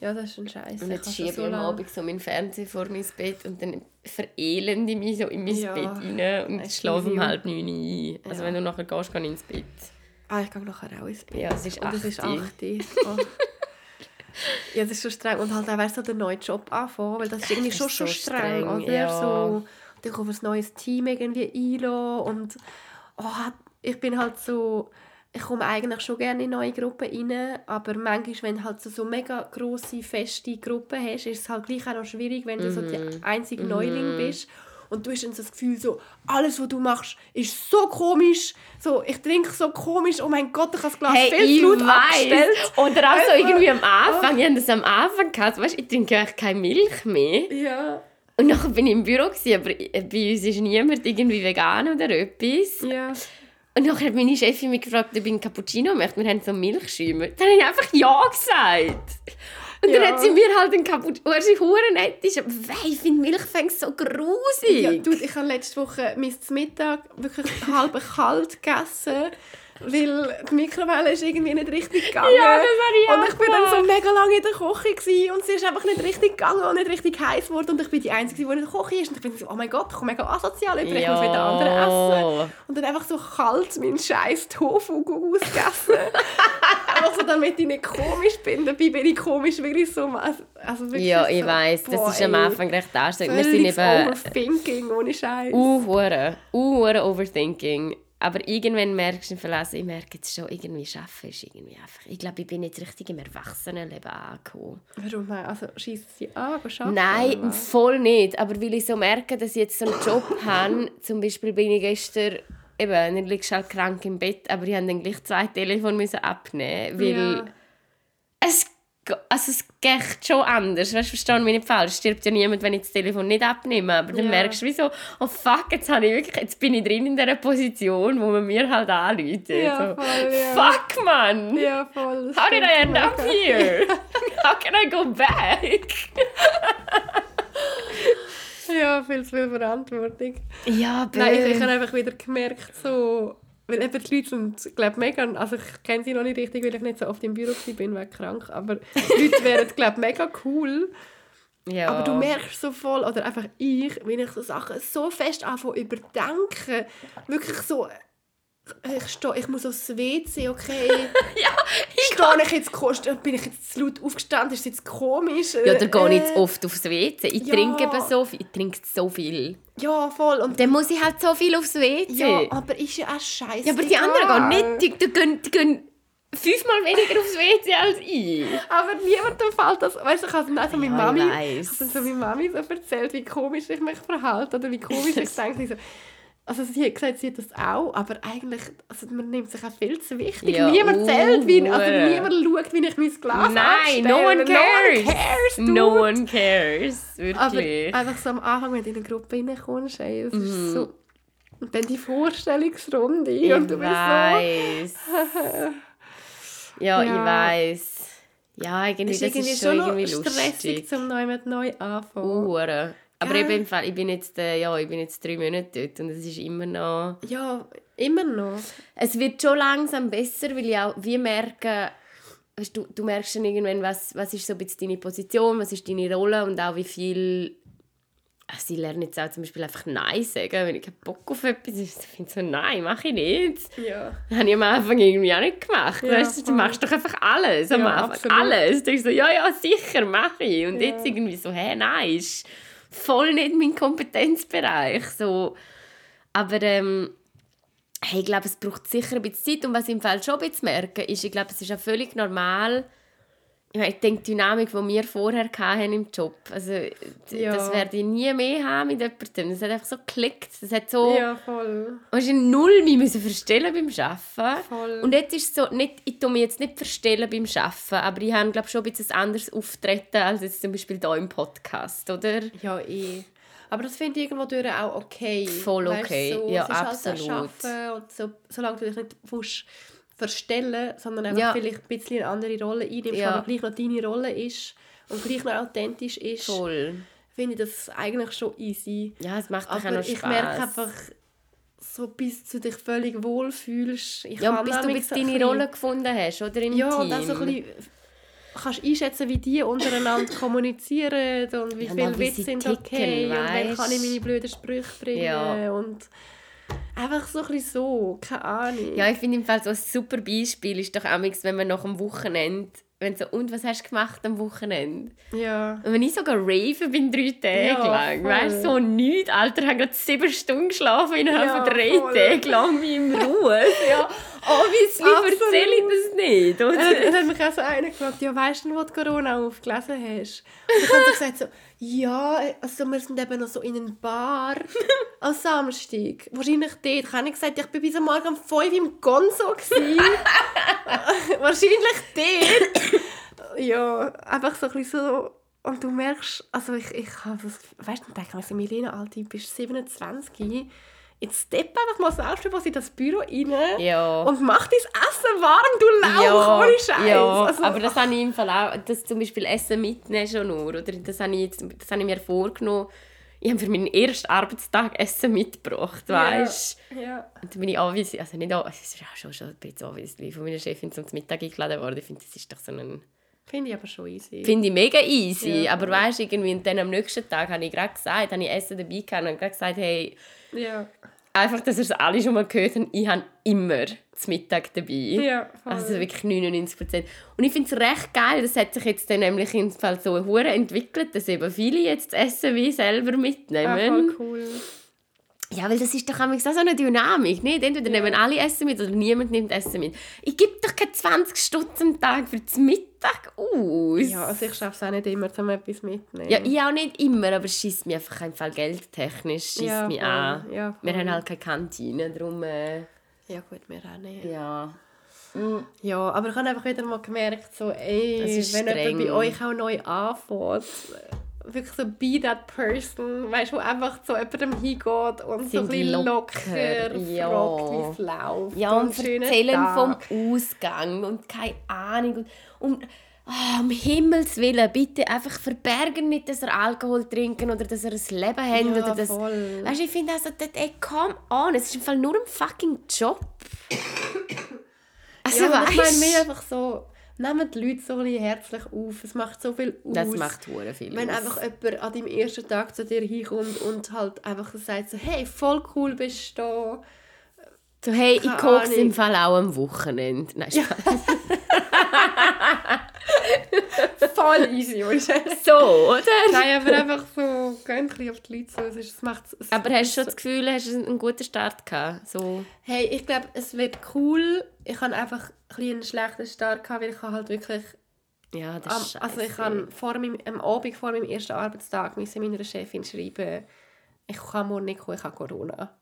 Speaker 2: Ja, das ist ein Scheiß.
Speaker 1: Und jetzt schiebe ich am Abend so meinen Fernseher vor mein Bett und dann verelende ich mich so in mein
Speaker 2: Ja.
Speaker 1: Bett rein und schlafe um halb neun ein. Also
Speaker 2: Ja.
Speaker 1: wenn du nachher gehst, geh ich ins Bett.
Speaker 2: Ah, ich gehe nachher auch ins Bett.
Speaker 1: Ja, es ist
Speaker 2: Und es ist
Speaker 1: 8 Uhr.
Speaker 2: 8 Uhr. Oh. <laughs> Ja, das ist schon streng. Und halt auch, weißt du, den neuen Job anfangen, weil das ist irgendwie
Speaker 1: Das
Speaker 2: schon
Speaker 1: ist
Speaker 2: schon
Speaker 1: so
Speaker 2: streng,
Speaker 1: streng,
Speaker 2: oder?
Speaker 1: ja.
Speaker 2: So, dann kommt ein neues Team irgendwie einlassen und oh, ich bin halt so, ich komme eigentlich schon gerne in neue Gruppen rein, aber manchmal, wenn du halt so, so mega grosse, feste Gruppen hast, ist es halt gleich auch noch schwierig, wenn du so
Speaker 1: Mhm.
Speaker 2: der einzige Neuling bist und du hast dann so das Gefühl, so, alles, was du machst, ist so komisch, so, ich trinke so komisch, oh mein Gott, ich habe das Glas
Speaker 1: Hey,
Speaker 2: viel
Speaker 1: ich
Speaker 2: zu laut abgestellt.
Speaker 1: Oder auch so
Speaker 2: Einfach-
Speaker 1: irgendwie am Anfang. Ich hatte das am Anfang gehabt. Weißt, ich trinke eigentlich keine Milch mehr.
Speaker 2: Ja,
Speaker 1: Und nachher bin ich im Büro, gewesen, aber bei uns ist niemand irgendwie vegan oder etwas.
Speaker 2: ja.
Speaker 1: Und nachher hat meine Chefin mich gefragt, ob ich einen Cappuccino möchte. Wir haben so Milchschäumer. Dann habe ich einfach Ja gesagt. Und dann
Speaker 2: Ja.
Speaker 1: hat sie mir halt einen sie hure nett ist. Aber wei, ich finde Milchfänge so grusig.
Speaker 2: Ja, dude, ich habe letzte Woche mein Mittag wirklich <laughs> halb kalt gegessen, weil die Mikrowelle ist irgendwie nicht richtig gegangen.
Speaker 1: Ja, das
Speaker 2: Und ich bin dann so mega lange in der Küche gewesen, und sie ist einfach nicht richtig gegangen und nicht richtig heiß geworden und ich bin die Einzige, die in der Küche ist und ich bin so, oh mein Gott, ich komme mega asozial ich muss wieder andere essen. Und dann einfach so kalt meinen scheiß Tofu ausgegessen. <laughs> einfach so, damit ich nicht komisch bin. Dabei bin ich komisch, wirklich so, also also wirklich
Speaker 1: Ja, ich
Speaker 2: so,
Speaker 1: weiß, das
Speaker 2: boah,
Speaker 1: ist am. Anfang recht anstrengend. Wir sind eben
Speaker 2: Overthinking, ohne Scheiß.
Speaker 1: uh, uh, hure Overthinking. Aber irgendwann merkst du im Verlass, ich merke jetzt schon, irgendwie arbeiten ist irgendwie einfach... Ich glaube, ich bin jetzt richtig im Erwachsenenleben angekommen.
Speaker 2: Warum? Also schießen sie an, gehen arbeiten,
Speaker 1: Nein, voll nicht. Aber weil ich so merke, dass ich jetzt so einen Job <laughs> habe, zum Beispiel bin ich gestern, eben, dann liegst du halt krank im Bett, aber ich musste dann gleich zwei Telefone müssen abnehmen, weil
Speaker 2: Ja.
Speaker 1: es, also es geht schon anders. Weißt, verstehen mich nicht falsch. Es stirbt ja niemand, wenn ich das Telefon nicht abnehme. Aber dann
Speaker 2: Ja.
Speaker 1: merkst du, wie so, oh fuck, jetzt, habe ich wirklich, jetzt bin ich drin in dieser Position, wo man mir halt anruft.
Speaker 2: Ja,
Speaker 1: so,
Speaker 2: voll, ja.
Speaker 1: Fuck, man!
Speaker 2: Ja, voll.
Speaker 1: How did I end up here? <laughs> How can I go back? <laughs>
Speaker 2: Ja, viel zu viel Verantwortung.
Speaker 1: Ja, aber...
Speaker 2: Nein, ich, ich habe einfach wieder gemerkt, so... Weil eben die Leute sind, glaube mega... Also ich kenne sie noch nicht richtig, weil ich nicht so oft im Büro bin, wegen krank. Aber die <laughs> Leute wären, glaube mega cool.
Speaker 1: ja.
Speaker 2: Aber du merkst so voll, oder einfach ich, wenn ich so Sachen so fest anfange überdenken, wirklich so, ich stehe, ich muss aufs WC, okay, <laughs>
Speaker 1: ja,
Speaker 2: stehe ich jetzt, kost- bin ich jetzt zu laut aufgestanden, ist es jetzt komisch?
Speaker 1: ja, da gehe ich
Speaker 2: Äh,
Speaker 1: jetzt oft aufs WC. Ich
Speaker 2: ja.
Speaker 1: trinke eben so viel. Ich trinke so viel.
Speaker 2: Ja, voll. Und,
Speaker 1: Dann muss ich halt so viel aufs WC.
Speaker 2: ja, aber ist ja auch scheiße.
Speaker 1: Ja, aber die anderen gehen nicht. Die, die, gehen, die gehen fünfmal weniger aufs WC als ich.
Speaker 2: Aber niemandem fällt das. Weißt du, ich habe dann also meine
Speaker 1: Ja, ich
Speaker 2: Mami, ich so meine Mami so erzählt, wie komisch ich mich verhalte oder wie komisch ich <laughs> denke. So, also sie hat gesagt, sie hat das auch, aber eigentlich, also man nimmt sich auch viel zu wichtig.
Speaker 1: Ja,
Speaker 2: niemand zählt, wie, also
Speaker 1: hure.
Speaker 2: niemand schaut, wie ich mein Glas
Speaker 1: Nein, no one cares.
Speaker 2: No one cares, dude.
Speaker 1: No one cares.
Speaker 2: Aber
Speaker 1: Wirklich.
Speaker 2: einfach so am Anfang, wenn du in eine Gruppe reinkommst, ey, es
Speaker 1: Mhm.
Speaker 2: ist so... Und dann die Vorstellungsrunde
Speaker 1: ich
Speaker 2: und du bist so...
Speaker 1: weiß. <laughs> Ja, ich
Speaker 2: Ja.
Speaker 1: weiß. Ja, irgendwie,
Speaker 2: ist
Speaker 1: das
Speaker 2: irgendwie
Speaker 1: ist
Speaker 2: schon
Speaker 1: schon irgendwie
Speaker 2: stressig,
Speaker 1: lustig.
Speaker 2: um neu mit neu anfangen.
Speaker 1: Uhren. Aber eben im Fall, ich bin jetzt, äh, ja, ich bin jetzt drei Monate dort und es ist immer noch...
Speaker 2: Ja, immer noch.
Speaker 1: Es wird schon langsam besser, weil ich auch wie merke, weißt, du, du merkst dann irgendwann, was, was ist so ein bisschen deine Position, was ist deine Rolle und auch wie viel... Also ich lerne jetzt auch zum Beispiel einfach Nein sagen, wenn ich keinen Bock auf etwas habe. Ich finde so, nein, mache ich nicht.
Speaker 2: Ja.
Speaker 1: Das habe ich am Anfang irgendwie auch nicht gemacht.
Speaker 2: Ja,
Speaker 1: weißt du, du machst doch einfach alles am
Speaker 2: Ja,
Speaker 1: Anfang.
Speaker 2: absolut.
Speaker 1: Alles. Du denkst so, ja, ja, sicher, mache ich. Und
Speaker 2: Ja.
Speaker 1: jetzt irgendwie so, hä, nein, ist voll nicht mein Kompetenzbereich. So. Aber ähm, hey, ich glaube, es braucht sicher ein bisschen Zeit. Und was ich im Fall schon ein bisschen merke, ist, ich glaube, es ist auch völlig normal. Ich, meine, ich denke, die Dynamik, die wir vorher hatten im Job, also,
Speaker 2: Ja.
Speaker 1: das werde ich nie mehr haben mit jemandem. Das hat einfach so geklickt. Das hat so...
Speaker 2: Ja, voll.
Speaker 1: Weißt du, null mich müssen verstellen beim Arbeiten.
Speaker 2: Voll.
Speaker 1: Und jetzt ist es so, nicht, ich tue mich jetzt nicht verstellen beim Arbeiten, aber ich habe glaube schon ein bisschen anderes Auftreten als jetzt zum Beispiel hier im Podcast, oder?
Speaker 2: Ja, eh. Aber das finde ich irgendwo durch auch okay.
Speaker 1: Voll okay.
Speaker 2: So,
Speaker 1: Ja,
Speaker 2: Halt
Speaker 1: absolut.
Speaker 2: Arbeiten und so, solange du dich nicht willst verstellen sondern einfach
Speaker 1: Ja.
Speaker 2: vielleicht ein bisschen eine andere Rolle einnimmst,
Speaker 1: Ja.
Speaker 2: aber gleich noch deine Rolle ist und gleich noch authentisch ist,
Speaker 1: Voll.
Speaker 2: finde ich das eigentlich schon easy.
Speaker 1: Ja, es macht doch auch
Speaker 2: Aber
Speaker 1: noch
Speaker 2: ich
Speaker 1: Spaß.
Speaker 2: merke einfach, so bis du dich völlig wohlfühlst. Ich
Speaker 1: ja, bis du jetzt deine
Speaker 2: bisschen-
Speaker 1: Rolle gefunden hast, oder im
Speaker 2: Ja,
Speaker 1: Team.
Speaker 2: und auch so ein bisschen kannst einschätzen, wie die untereinander kommunizieren und wie
Speaker 1: Ja,
Speaker 2: viele Witze sind
Speaker 1: ticken,
Speaker 2: okay und wann kann ich meine blöden Sprüche bringen
Speaker 1: Ja.
Speaker 2: und einfach so ein bisschen so, keine Ahnung.
Speaker 1: Ja, ich finde im Fall so ein super Beispiel ist doch amigs, wenn man nach dem Wochenende, wenn so, und was hast du gemacht am Wochenende?
Speaker 2: ja.
Speaker 1: Und wenn ich sogar raven bin, drei Tage
Speaker 2: Ja,
Speaker 1: lang,
Speaker 2: voll.
Speaker 1: weißt du, so nichts, Alter, ich habe gerade sieben Stunden geschlafen innerhalb
Speaker 2: Ja,
Speaker 1: von drei
Speaker 2: voll.
Speaker 1: Tagen lang wie im Ruhe. Ja, obviously
Speaker 2: Absolut.
Speaker 1: erzähle ich das nicht,
Speaker 2: Und
Speaker 1: oder?
Speaker 2: dann hat mich auch so einer gefragt, ja, weißt du, wo du Corona aufgelesen hast? Und ich habe so gesagt, so, ja, also wir sind eben noch so in einer Bar <laughs> am Samstag. Wahrscheinlich dort. Ich habe nicht gesagt, ich war bis am Morgen um 5 Uhr im Gonzo. <laughs> Wahrscheinlich dort. ja, einfach so ein bisschen so... Und du merkst, also ich, ich habe das... Weißt du, dann denke ich mir so, Milena, Alter, du bist 27. Jetzt stepp einfach mal selbstbewusst in das Büro rein
Speaker 1: Ja.
Speaker 2: und mach dein Essen warm, du Lauch, ohne Scheiß.
Speaker 1: ja.
Speaker 2: Also,
Speaker 1: aber das habe ich im Fall auch, das zum Beispiel Essen mitnehmen schon nur, oder? Das habe ich, jetzt, das habe ich mir vorgenommen. Ich habe für meinen ersten Arbeitstag Essen mitgebracht, weißt
Speaker 2: Ja. ja.
Speaker 1: Und dann bin ich obviously, also nicht, obviously, es ist ja schon, schon ein bisschen obviously von meiner Chefin zum Mittag eingeladen worden. Ich finde, das ist doch so ein...
Speaker 2: Finde ich aber schon easy.
Speaker 1: Finde ich mega easy,
Speaker 2: Ja.
Speaker 1: aber weißt du, irgendwie, und dann am nächsten Tag habe ich gerade gesagt, habe ich Essen dabei gehabt und gerade gesagt, hey,
Speaker 2: ja.
Speaker 1: einfach, dass ihr es alle schon mal gehört habt, ich habe immer zum Mittag dabei.
Speaker 2: Ja, voll.
Speaker 1: Also wirklich 99 Prozent. Und ich finde es recht geil, das hat sich jetzt dann nämlich im Fall so hure entwickelt, dass eben viele jetzt das Essen wie selber
Speaker 2: Ah,
Speaker 1: mitnehmen.
Speaker 2: voll cool.
Speaker 1: Ja, weil das ist doch auch so eine Dynamik, nicht? Entweder
Speaker 2: Ja.
Speaker 1: nehmen alle Essen mit oder niemand nimmt Essen mit. Ich gebe doch keine 20 Stutz am Tag für das Mittag aus.
Speaker 2: Ja, also ich schaffe es auch nicht immer, um etwas mitzunehmen.
Speaker 1: Ja, ich auch nicht immer, aber es schießt mich einfach Fall geldtechnisch schießt
Speaker 2: Ja,
Speaker 1: mich
Speaker 2: voll.
Speaker 1: an.
Speaker 2: Ja,
Speaker 1: Wir haben halt keine Kantine, darum äh,
Speaker 2: Ja gut, wir auch nicht.
Speaker 1: ja.
Speaker 2: Ja, aber ich habe einfach wieder mal gemerkt, so, ey, wenn jemand bei euch auch neu anfängt, wirklich so be that person, weißt du, einfach zu jemandem hingeht und so ein
Speaker 1: Sind
Speaker 2: bisschen
Speaker 1: locker,
Speaker 2: locker,
Speaker 1: ja.
Speaker 2: fragt, wie es läuft.
Speaker 1: Ja, und erzählen vom. Ausgang und keine Ahnung. Und, und ah, um Himmels Willen, bitte einfach verbergen nicht, dass ihr Alkohol trinken oder dass ihr ein Leben habt.
Speaker 2: Ja,
Speaker 1: oder das,
Speaker 2: voll.
Speaker 1: Weißt du, ich finde also, das- ey, come on, es ist im Fall nur ein fucking Job. Also,
Speaker 2: Ja, aber ich meine
Speaker 1: weißt
Speaker 2: mehr einfach so, nehmen die Leute so herzlich auf, es macht so viel aus.
Speaker 1: das macht hure viel
Speaker 2: Wenn
Speaker 1: aus.
Speaker 2: einfach jemand an deinem ersten Tag zu dir hinkommt und halt einfach sagt so, hey, voll cool bist du da.
Speaker 1: So, hey, ich
Speaker 2: Keine
Speaker 1: koche
Speaker 2: Ahnung.
Speaker 1: im Fall auch am Wochenende. Nein, Spaß. <laughs>
Speaker 2: Voll easy, du?
Speaker 1: so, oder?
Speaker 2: Nein, aber einfach so, geh ein bisschen auf die Leute zu. Es, ist, es
Speaker 1: Aber hast du schon das Gefühl, hast du einen guten Start gehabt? So.
Speaker 2: Hey, ich glaube, es wird cool. Ich habe einfach ein einen schlechten Start gehabt, weil ich habe halt wirklich...
Speaker 1: Ja, das
Speaker 2: Am,
Speaker 1: ist
Speaker 2: also ich habe vor meinem, am Abend vor meinem ersten Arbeitstag meiner Chefin schreiben, ich kann morgen nicht kommen, ich habe Corona.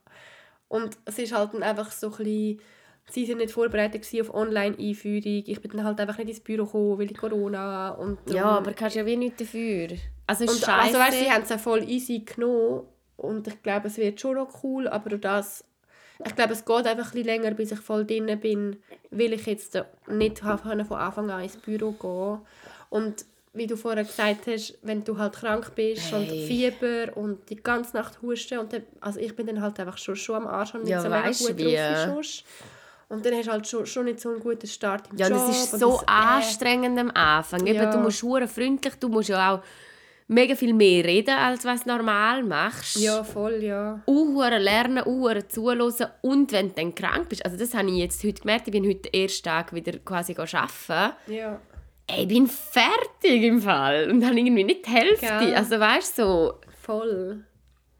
Speaker 2: Und es ist halt dann einfach so ein bisschen, sie sind nicht vorbereitet auf Online-Einführung. Ich bin dann halt einfach nicht ins Büro gekommen, weil Corona und
Speaker 1: Ja,
Speaker 2: darum-
Speaker 1: aber kannst ja wie nichts dafür. Also, ist
Speaker 2: und also weißt, sie haben es ja voll easy genommen und ich glaube, es wird schon noch cool, aber durch das, ich glaube, es geht einfach ein bisschen länger, bis ich voll drin bin, weil ich jetzt nicht von Anfang an ins Büro gehen und wie du vorher gesagt hast, wenn du halt krank bist und
Speaker 1: Hey.
Speaker 2: Fieber und die ganze Nacht husten und dann, also ich bin dann halt einfach schon, schon am Arsch und nicht
Speaker 1: Ja,
Speaker 2: so mega gut
Speaker 1: wie.
Speaker 2: drauf. Und dann hast du halt schon, schon nicht so einen guten Start im
Speaker 1: Ja, und
Speaker 2: Job.
Speaker 1: es ist
Speaker 2: und
Speaker 1: so
Speaker 2: das- äh,
Speaker 1: anstrengend am Anfang. Eben,
Speaker 2: Ja.
Speaker 1: Du musst hure freundlich, du musst ja auch mega viel mehr reden, als was du normal machst.
Speaker 2: Ja, voll, ja.
Speaker 1: Uhren lernen, Uhren zuhören und wenn du dann krank bist, also das habe ich jetzt heute gemerkt, ich bin heute den ersten Tag wieder quasi arbeiten.
Speaker 2: Ja.
Speaker 1: Ey, ich bin fertig im Fall und habe irgendwie nicht die Hälfte.
Speaker 2: Gell?
Speaker 1: Also weißt du, so,
Speaker 2: Voll.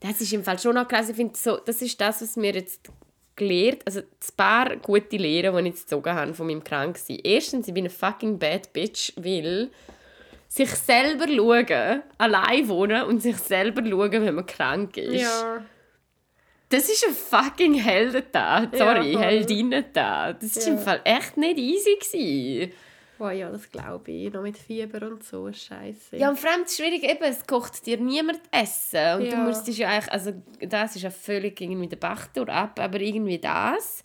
Speaker 1: das ist im Fall schon noch krass. Ich finde, so, das ist das, was mir jetzt gelernt, also ein paar gute Lehren, die ich jetzt gezogen habe von meinem Kranksein. Erstens, ich bin eine fucking bad bitch, weil sich selber schauen, allein wohnen und sich selber schauen, wenn man krank ist.
Speaker 2: Ja.
Speaker 1: Das ist ein fucking Heldentat. Sorry,
Speaker 2: Ja.
Speaker 1: Heldinnentat. Das war
Speaker 2: Ja.
Speaker 1: im Fall echt nicht easy. Gewesen.
Speaker 2: Oh ja, das glaube ich. Noch mit Fieber und so, scheiße.
Speaker 1: Ja, und vor allem das Schwierige eben, es kocht dir niemand Essen. Und du
Speaker 2: Ja.
Speaker 1: müsstest ja eigentlich, also das ist ja völlig irgendwie der Bach ab, aber irgendwie das.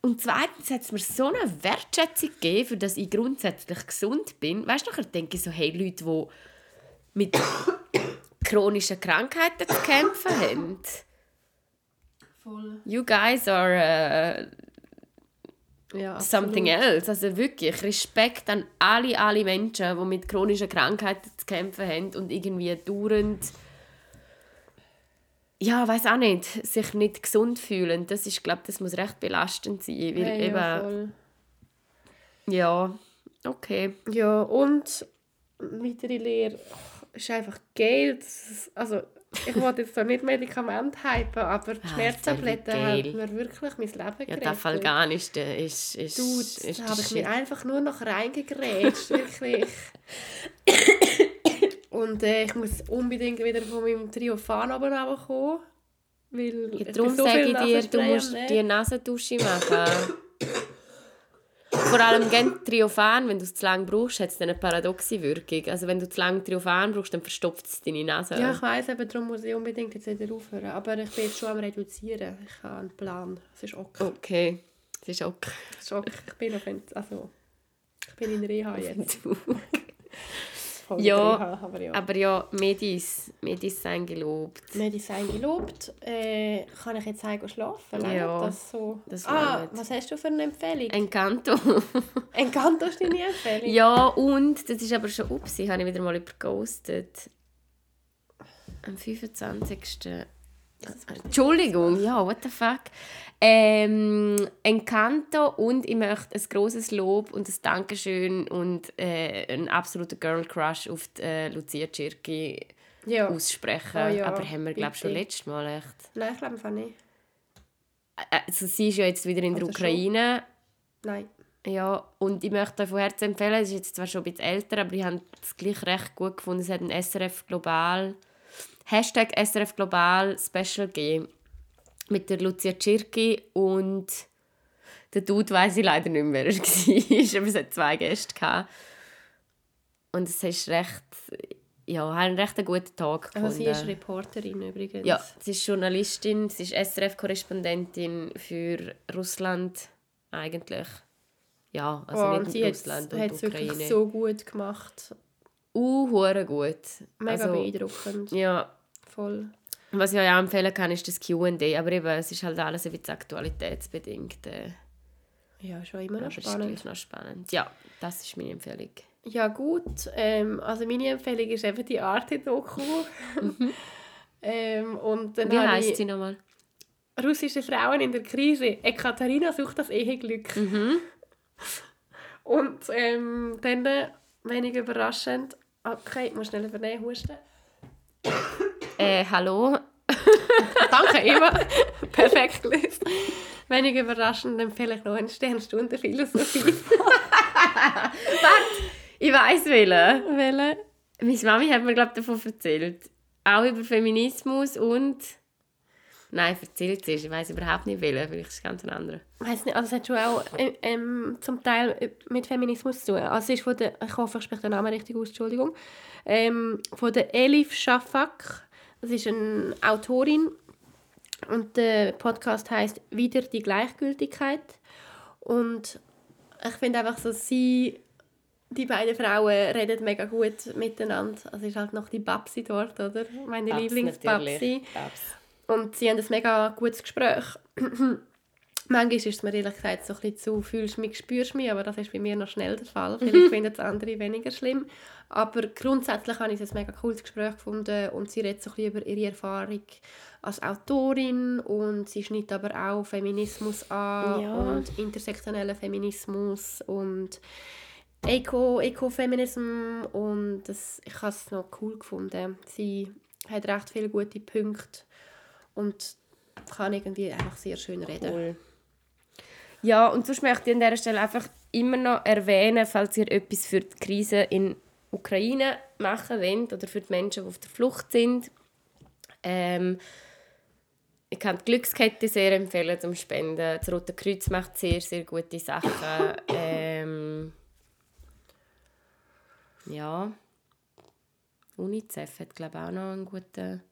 Speaker 1: Und zweitens hat es mir so eine Wertschätzung gegeben, für dass ich grundsätzlich gesund bin. Weißt du, nachher denke ich so, hey, Leute, die mit <coughs> chronischen Krankheiten zu kämpfen haben.
Speaker 2: Voll.
Speaker 1: You guys are uh,
Speaker 2: Ja,
Speaker 1: something else. Also wirklich, Respekt an alle, alle Menschen, die mit chronischen Krankheiten zu kämpfen haben und irgendwie dauernd, ja, weiß auch nicht, sich nicht gesund fühlen. Das ist, glaube das muss recht belastend sein, weil
Speaker 2: Ja, ja,
Speaker 1: eben,
Speaker 2: voll.
Speaker 1: ja, okay.
Speaker 2: Ja, und weitere Lehre ist einfach Geld. Also, ich wollte jetzt da nicht Medikamente hypen, aber die
Speaker 1: Ah,
Speaker 2: Schmerztabletten haben mir wirklich mein Leben
Speaker 1: Ja,
Speaker 2: gerettet.
Speaker 1: der Afghanische ist, ist, ist,
Speaker 2: da
Speaker 1: ist
Speaker 2: habe
Speaker 1: der
Speaker 2: ich mir
Speaker 1: Shit.
Speaker 2: einfach nur noch reingegrätscht, wirklich. Und äh, ich muss unbedingt wieder von meinem Triophan oben runterkommen. Weil
Speaker 1: Ja, darum
Speaker 2: so
Speaker 1: sage ich dir, du musst die Nasendusche machen. Vor allem gegen Triophan, wenn du es zu lange brauchst, hat es dann eine paradoxe Wirkung. Also wenn du zu lange Triophan brauchst, dann verstopft es deine Nase.
Speaker 2: Ja, ich weiss, aber darum muss ich unbedingt jetzt wieder aufhören. Aber ich bin jetzt schon am Reduzieren. Ich habe einen Plan. Es ist okay.
Speaker 1: Okay, das ist okay.
Speaker 2: Es ist okay. Ich bin auf also, ich bin in Reha jetzt. In
Speaker 1: Ja,
Speaker 2: Reha, aber ja.
Speaker 1: Aber ja, Medis, Medis sein gelobt.
Speaker 2: Medizin gelobt. Äh, kann ich jetzt sagen, schlafen?
Speaker 1: Ja,
Speaker 2: das so?
Speaker 1: das
Speaker 2: ah, was hast du für eine Empfehlung?
Speaker 1: Encanto. <laughs>
Speaker 2: Encanto ist deine Empfehlung?
Speaker 1: ja, und, das ist aber schon, ups, ich habe wieder mal überghostet. Am 25. Entschuldigung, ja, what the fuck. Ähm, Encanto und ich möchte ein grosses Lob und ein Dankeschön und äh, einen absoluten Girl Crush auf die, äh, Lucia Cirki
Speaker 2: Ja.
Speaker 1: aussprechen.
Speaker 2: Oh ja,
Speaker 1: Aber haben wir, glaube ich, schon letztes Mal echt.
Speaker 2: Nein, ich glaube nicht.
Speaker 1: Also sie ist ja jetzt wieder in der
Speaker 2: Also schon.
Speaker 1: Ukraine.
Speaker 2: Nein.
Speaker 1: Ja, und ich möchte euch von Herzen empfehlen, es ist jetzt zwar schon ein bisschen älter, aber ich habe es gleich recht gut gefunden. Es hat ein SRF Global, Hashtag SRF Global Special gegeben mit der Lucia Cirki und der Dude weiss ich leider nicht mehr, <laughs> wer er war, aber es hat zwei Gäste gehabt. Und es ist recht, ja, einen recht guten Tag gefunden.
Speaker 2: Also sie ist Reporterin übrigens.
Speaker 1: Ja, sie ist Journalistin, sie ist SRF-Korrespondentin für Russland eigentlich. Ja, also
Speaker 2: oh,
Speaker 1: nicht
Speaker 2: und sie hat
Speaker 1: Russland
Speaker 2: es
Speaker 1: und Ukraine.
Speaker 2: wirklich so gut gemacht.
Speaker 1: Uh, gut.
Speaker 2: Mega
Speaker 1: also,
Speaker 2: beeindruckend.
Speaker 1: ja,
Speaker 2: Voll.
Speaker 1: Was ich euch auch empfehlen kann, ist das Q&A, aber eben, es ist halt alles ein bisschen aktualitätsbedingt. Äh,
Speaker 2: Ja, schon immer noch
Speaker 1: ist
Speaker 2: spannend.
Speaker 1: gleich noch spannend. Ja, das ist meine Empfehlung.
Speaker 2: Ja gut, ähm, also meine Empfehlung ist eben die Arte-Doku. <laughs> ähm, und dann
Speaker 1: Mhm. Wie
Speaker 2: habe
Speaker 1: heisst
Speaker 2: ich
Speaker 1: sie nochmal?
Speaker 2: «Russische Frauen in der Krise». Ekaterina sucht das Eheglück.
Speaker 1: Mhm. <laughs>
Speaker 2: Und ähm, dann, äh, wenig überraschend, okay, ich muss schnell übernehmen, husten.
Speaker 1: Äh, hallo? <laughs>
Speaker 2: Danke, Eva. <laughs> Perfekt gelöst. Wenig überraschend empfehle ich noch eine Sternstunde Philosophie. <laughs>
Speaker 1: Ich weiss welche.
Speaker 2: Welche?
Speaker 1: Meine Mami hat mir, glaube davon erzählt. Auch über Feminismus und... Nein, erzählt sie. Ich weiß überhaupt nicht welche. Vielleicht ist es ganz ein anderer.
Speaker 2: weiß nicht, also es hat schon auch ähm, ähm, zum Teil mit Feminismus zu tun. Also es ist von der, ich hoffe, ich spreche den Namen richtig aus, Entschuldigung, ähm, von der Elif Shafak. Das ist eine Autorin und der Podcast heißt «Wieder die Gleichgültigkeit». Und ich finde einfach so, sie, die beiden Frauen reden mega gut miteinander. Also es ist halt noch die Babsi dort, oder? Meine
Speaker 1: Babs
Speaker 2: Lieblingsbabsi. Und sie haben ein mega gutes Gespräch. <clears throat> Manchmal ist es mir ehrlich gesagt so ein bisschen zu «fühlst mich, spürst mich», aber das ist bei mir noch schnell der Fall. Vielleicht finden es andere weniger schlimm. Aber grundsätzlich habe ich es ein mega cooles Gespräch gefunden und sie redet so ein bisschen über ihre Erfahrung als Autorin und sie schneidet aber auch Feminismus an
Speaker 1: Ja.
Speaker 2: und intersektionellen Feminismus und Eco, Ecofeminism und das, ich habe es noch cool gefunden. Sie hat recht viele gute Punkte und kann irgendwie einfach sehr schön reden.
Speaker 1: Cool. Ja, und sonst möchte ich an dieser Stelle einfach immer noch erwähnen, falls ihr etwas für die Krise in Ukraine machen wollt oder für die Menschen, die auf der Flucht sind. Ähm, ich kann die Glückskette sehr empfehlen zum Spenden. Das Rote Kreuz macht sehr, sehr gute Sachen. ähm, ja. UNICEF hat, glaube ich, auch noch einen guten...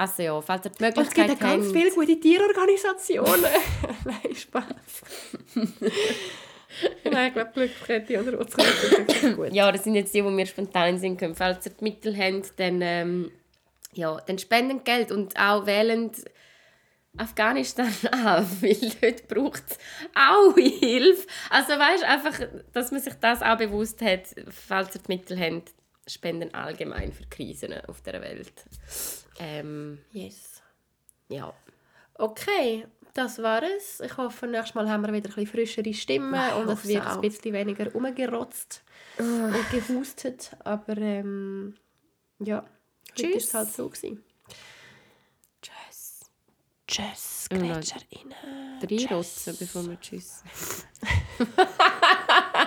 Speaker 1: Also ja, falls ihr die
Speaker 2: Und es
Speaker 1: Möglichkeit
Speaker 2: gibt ganz
Speaker 1: habt-
Speaker 2: viele gute Tierorganisationen. <laughs> Nein, Spaß. <laughs> Nein, ich glaube, Glückskette sind wirklich gut.
Speaker 1: Ja, das sind jetzt die, die mir spontan sind können. Falls ihr die Mittel habt, dann, ähm, ja, dann spenden Geld und auch wählen Afghanistan <laughs> an, weil dort braucht es auch Hilfe. Also weißt einfach, dass man sich das auch bewusst hat, falls ihr die Mittel habt, spenden allgemein für Krisen auf der Welt. Ähm,
Speaker 2: Yes.
Speaker 1: ja.
Speaker 2: Okay, das war es. Ich hoffe, nächstes Mal haben wir wieder ein bisschen frischere Stimmen
Speaker 1: Ja,
Speaker 2: und es wird
Speaker 1: es
Speaker 2: ein
Speaker 1: auch.
Speaker 2: bisschen weniger umgerotzt und gehustet. Aber ähm, ja, heute
Speaker 1: Tschüss.
Speaker 2: ist es halt so. Gewesen.
Speaker 1: Tschüss.
Speaker 2: Tschüss,
Speaker 1: Ja,
Speaker 2: GretscherInnen.
Speaker 1: Drei Rotzen, bevor wir Tschüss. <laughs>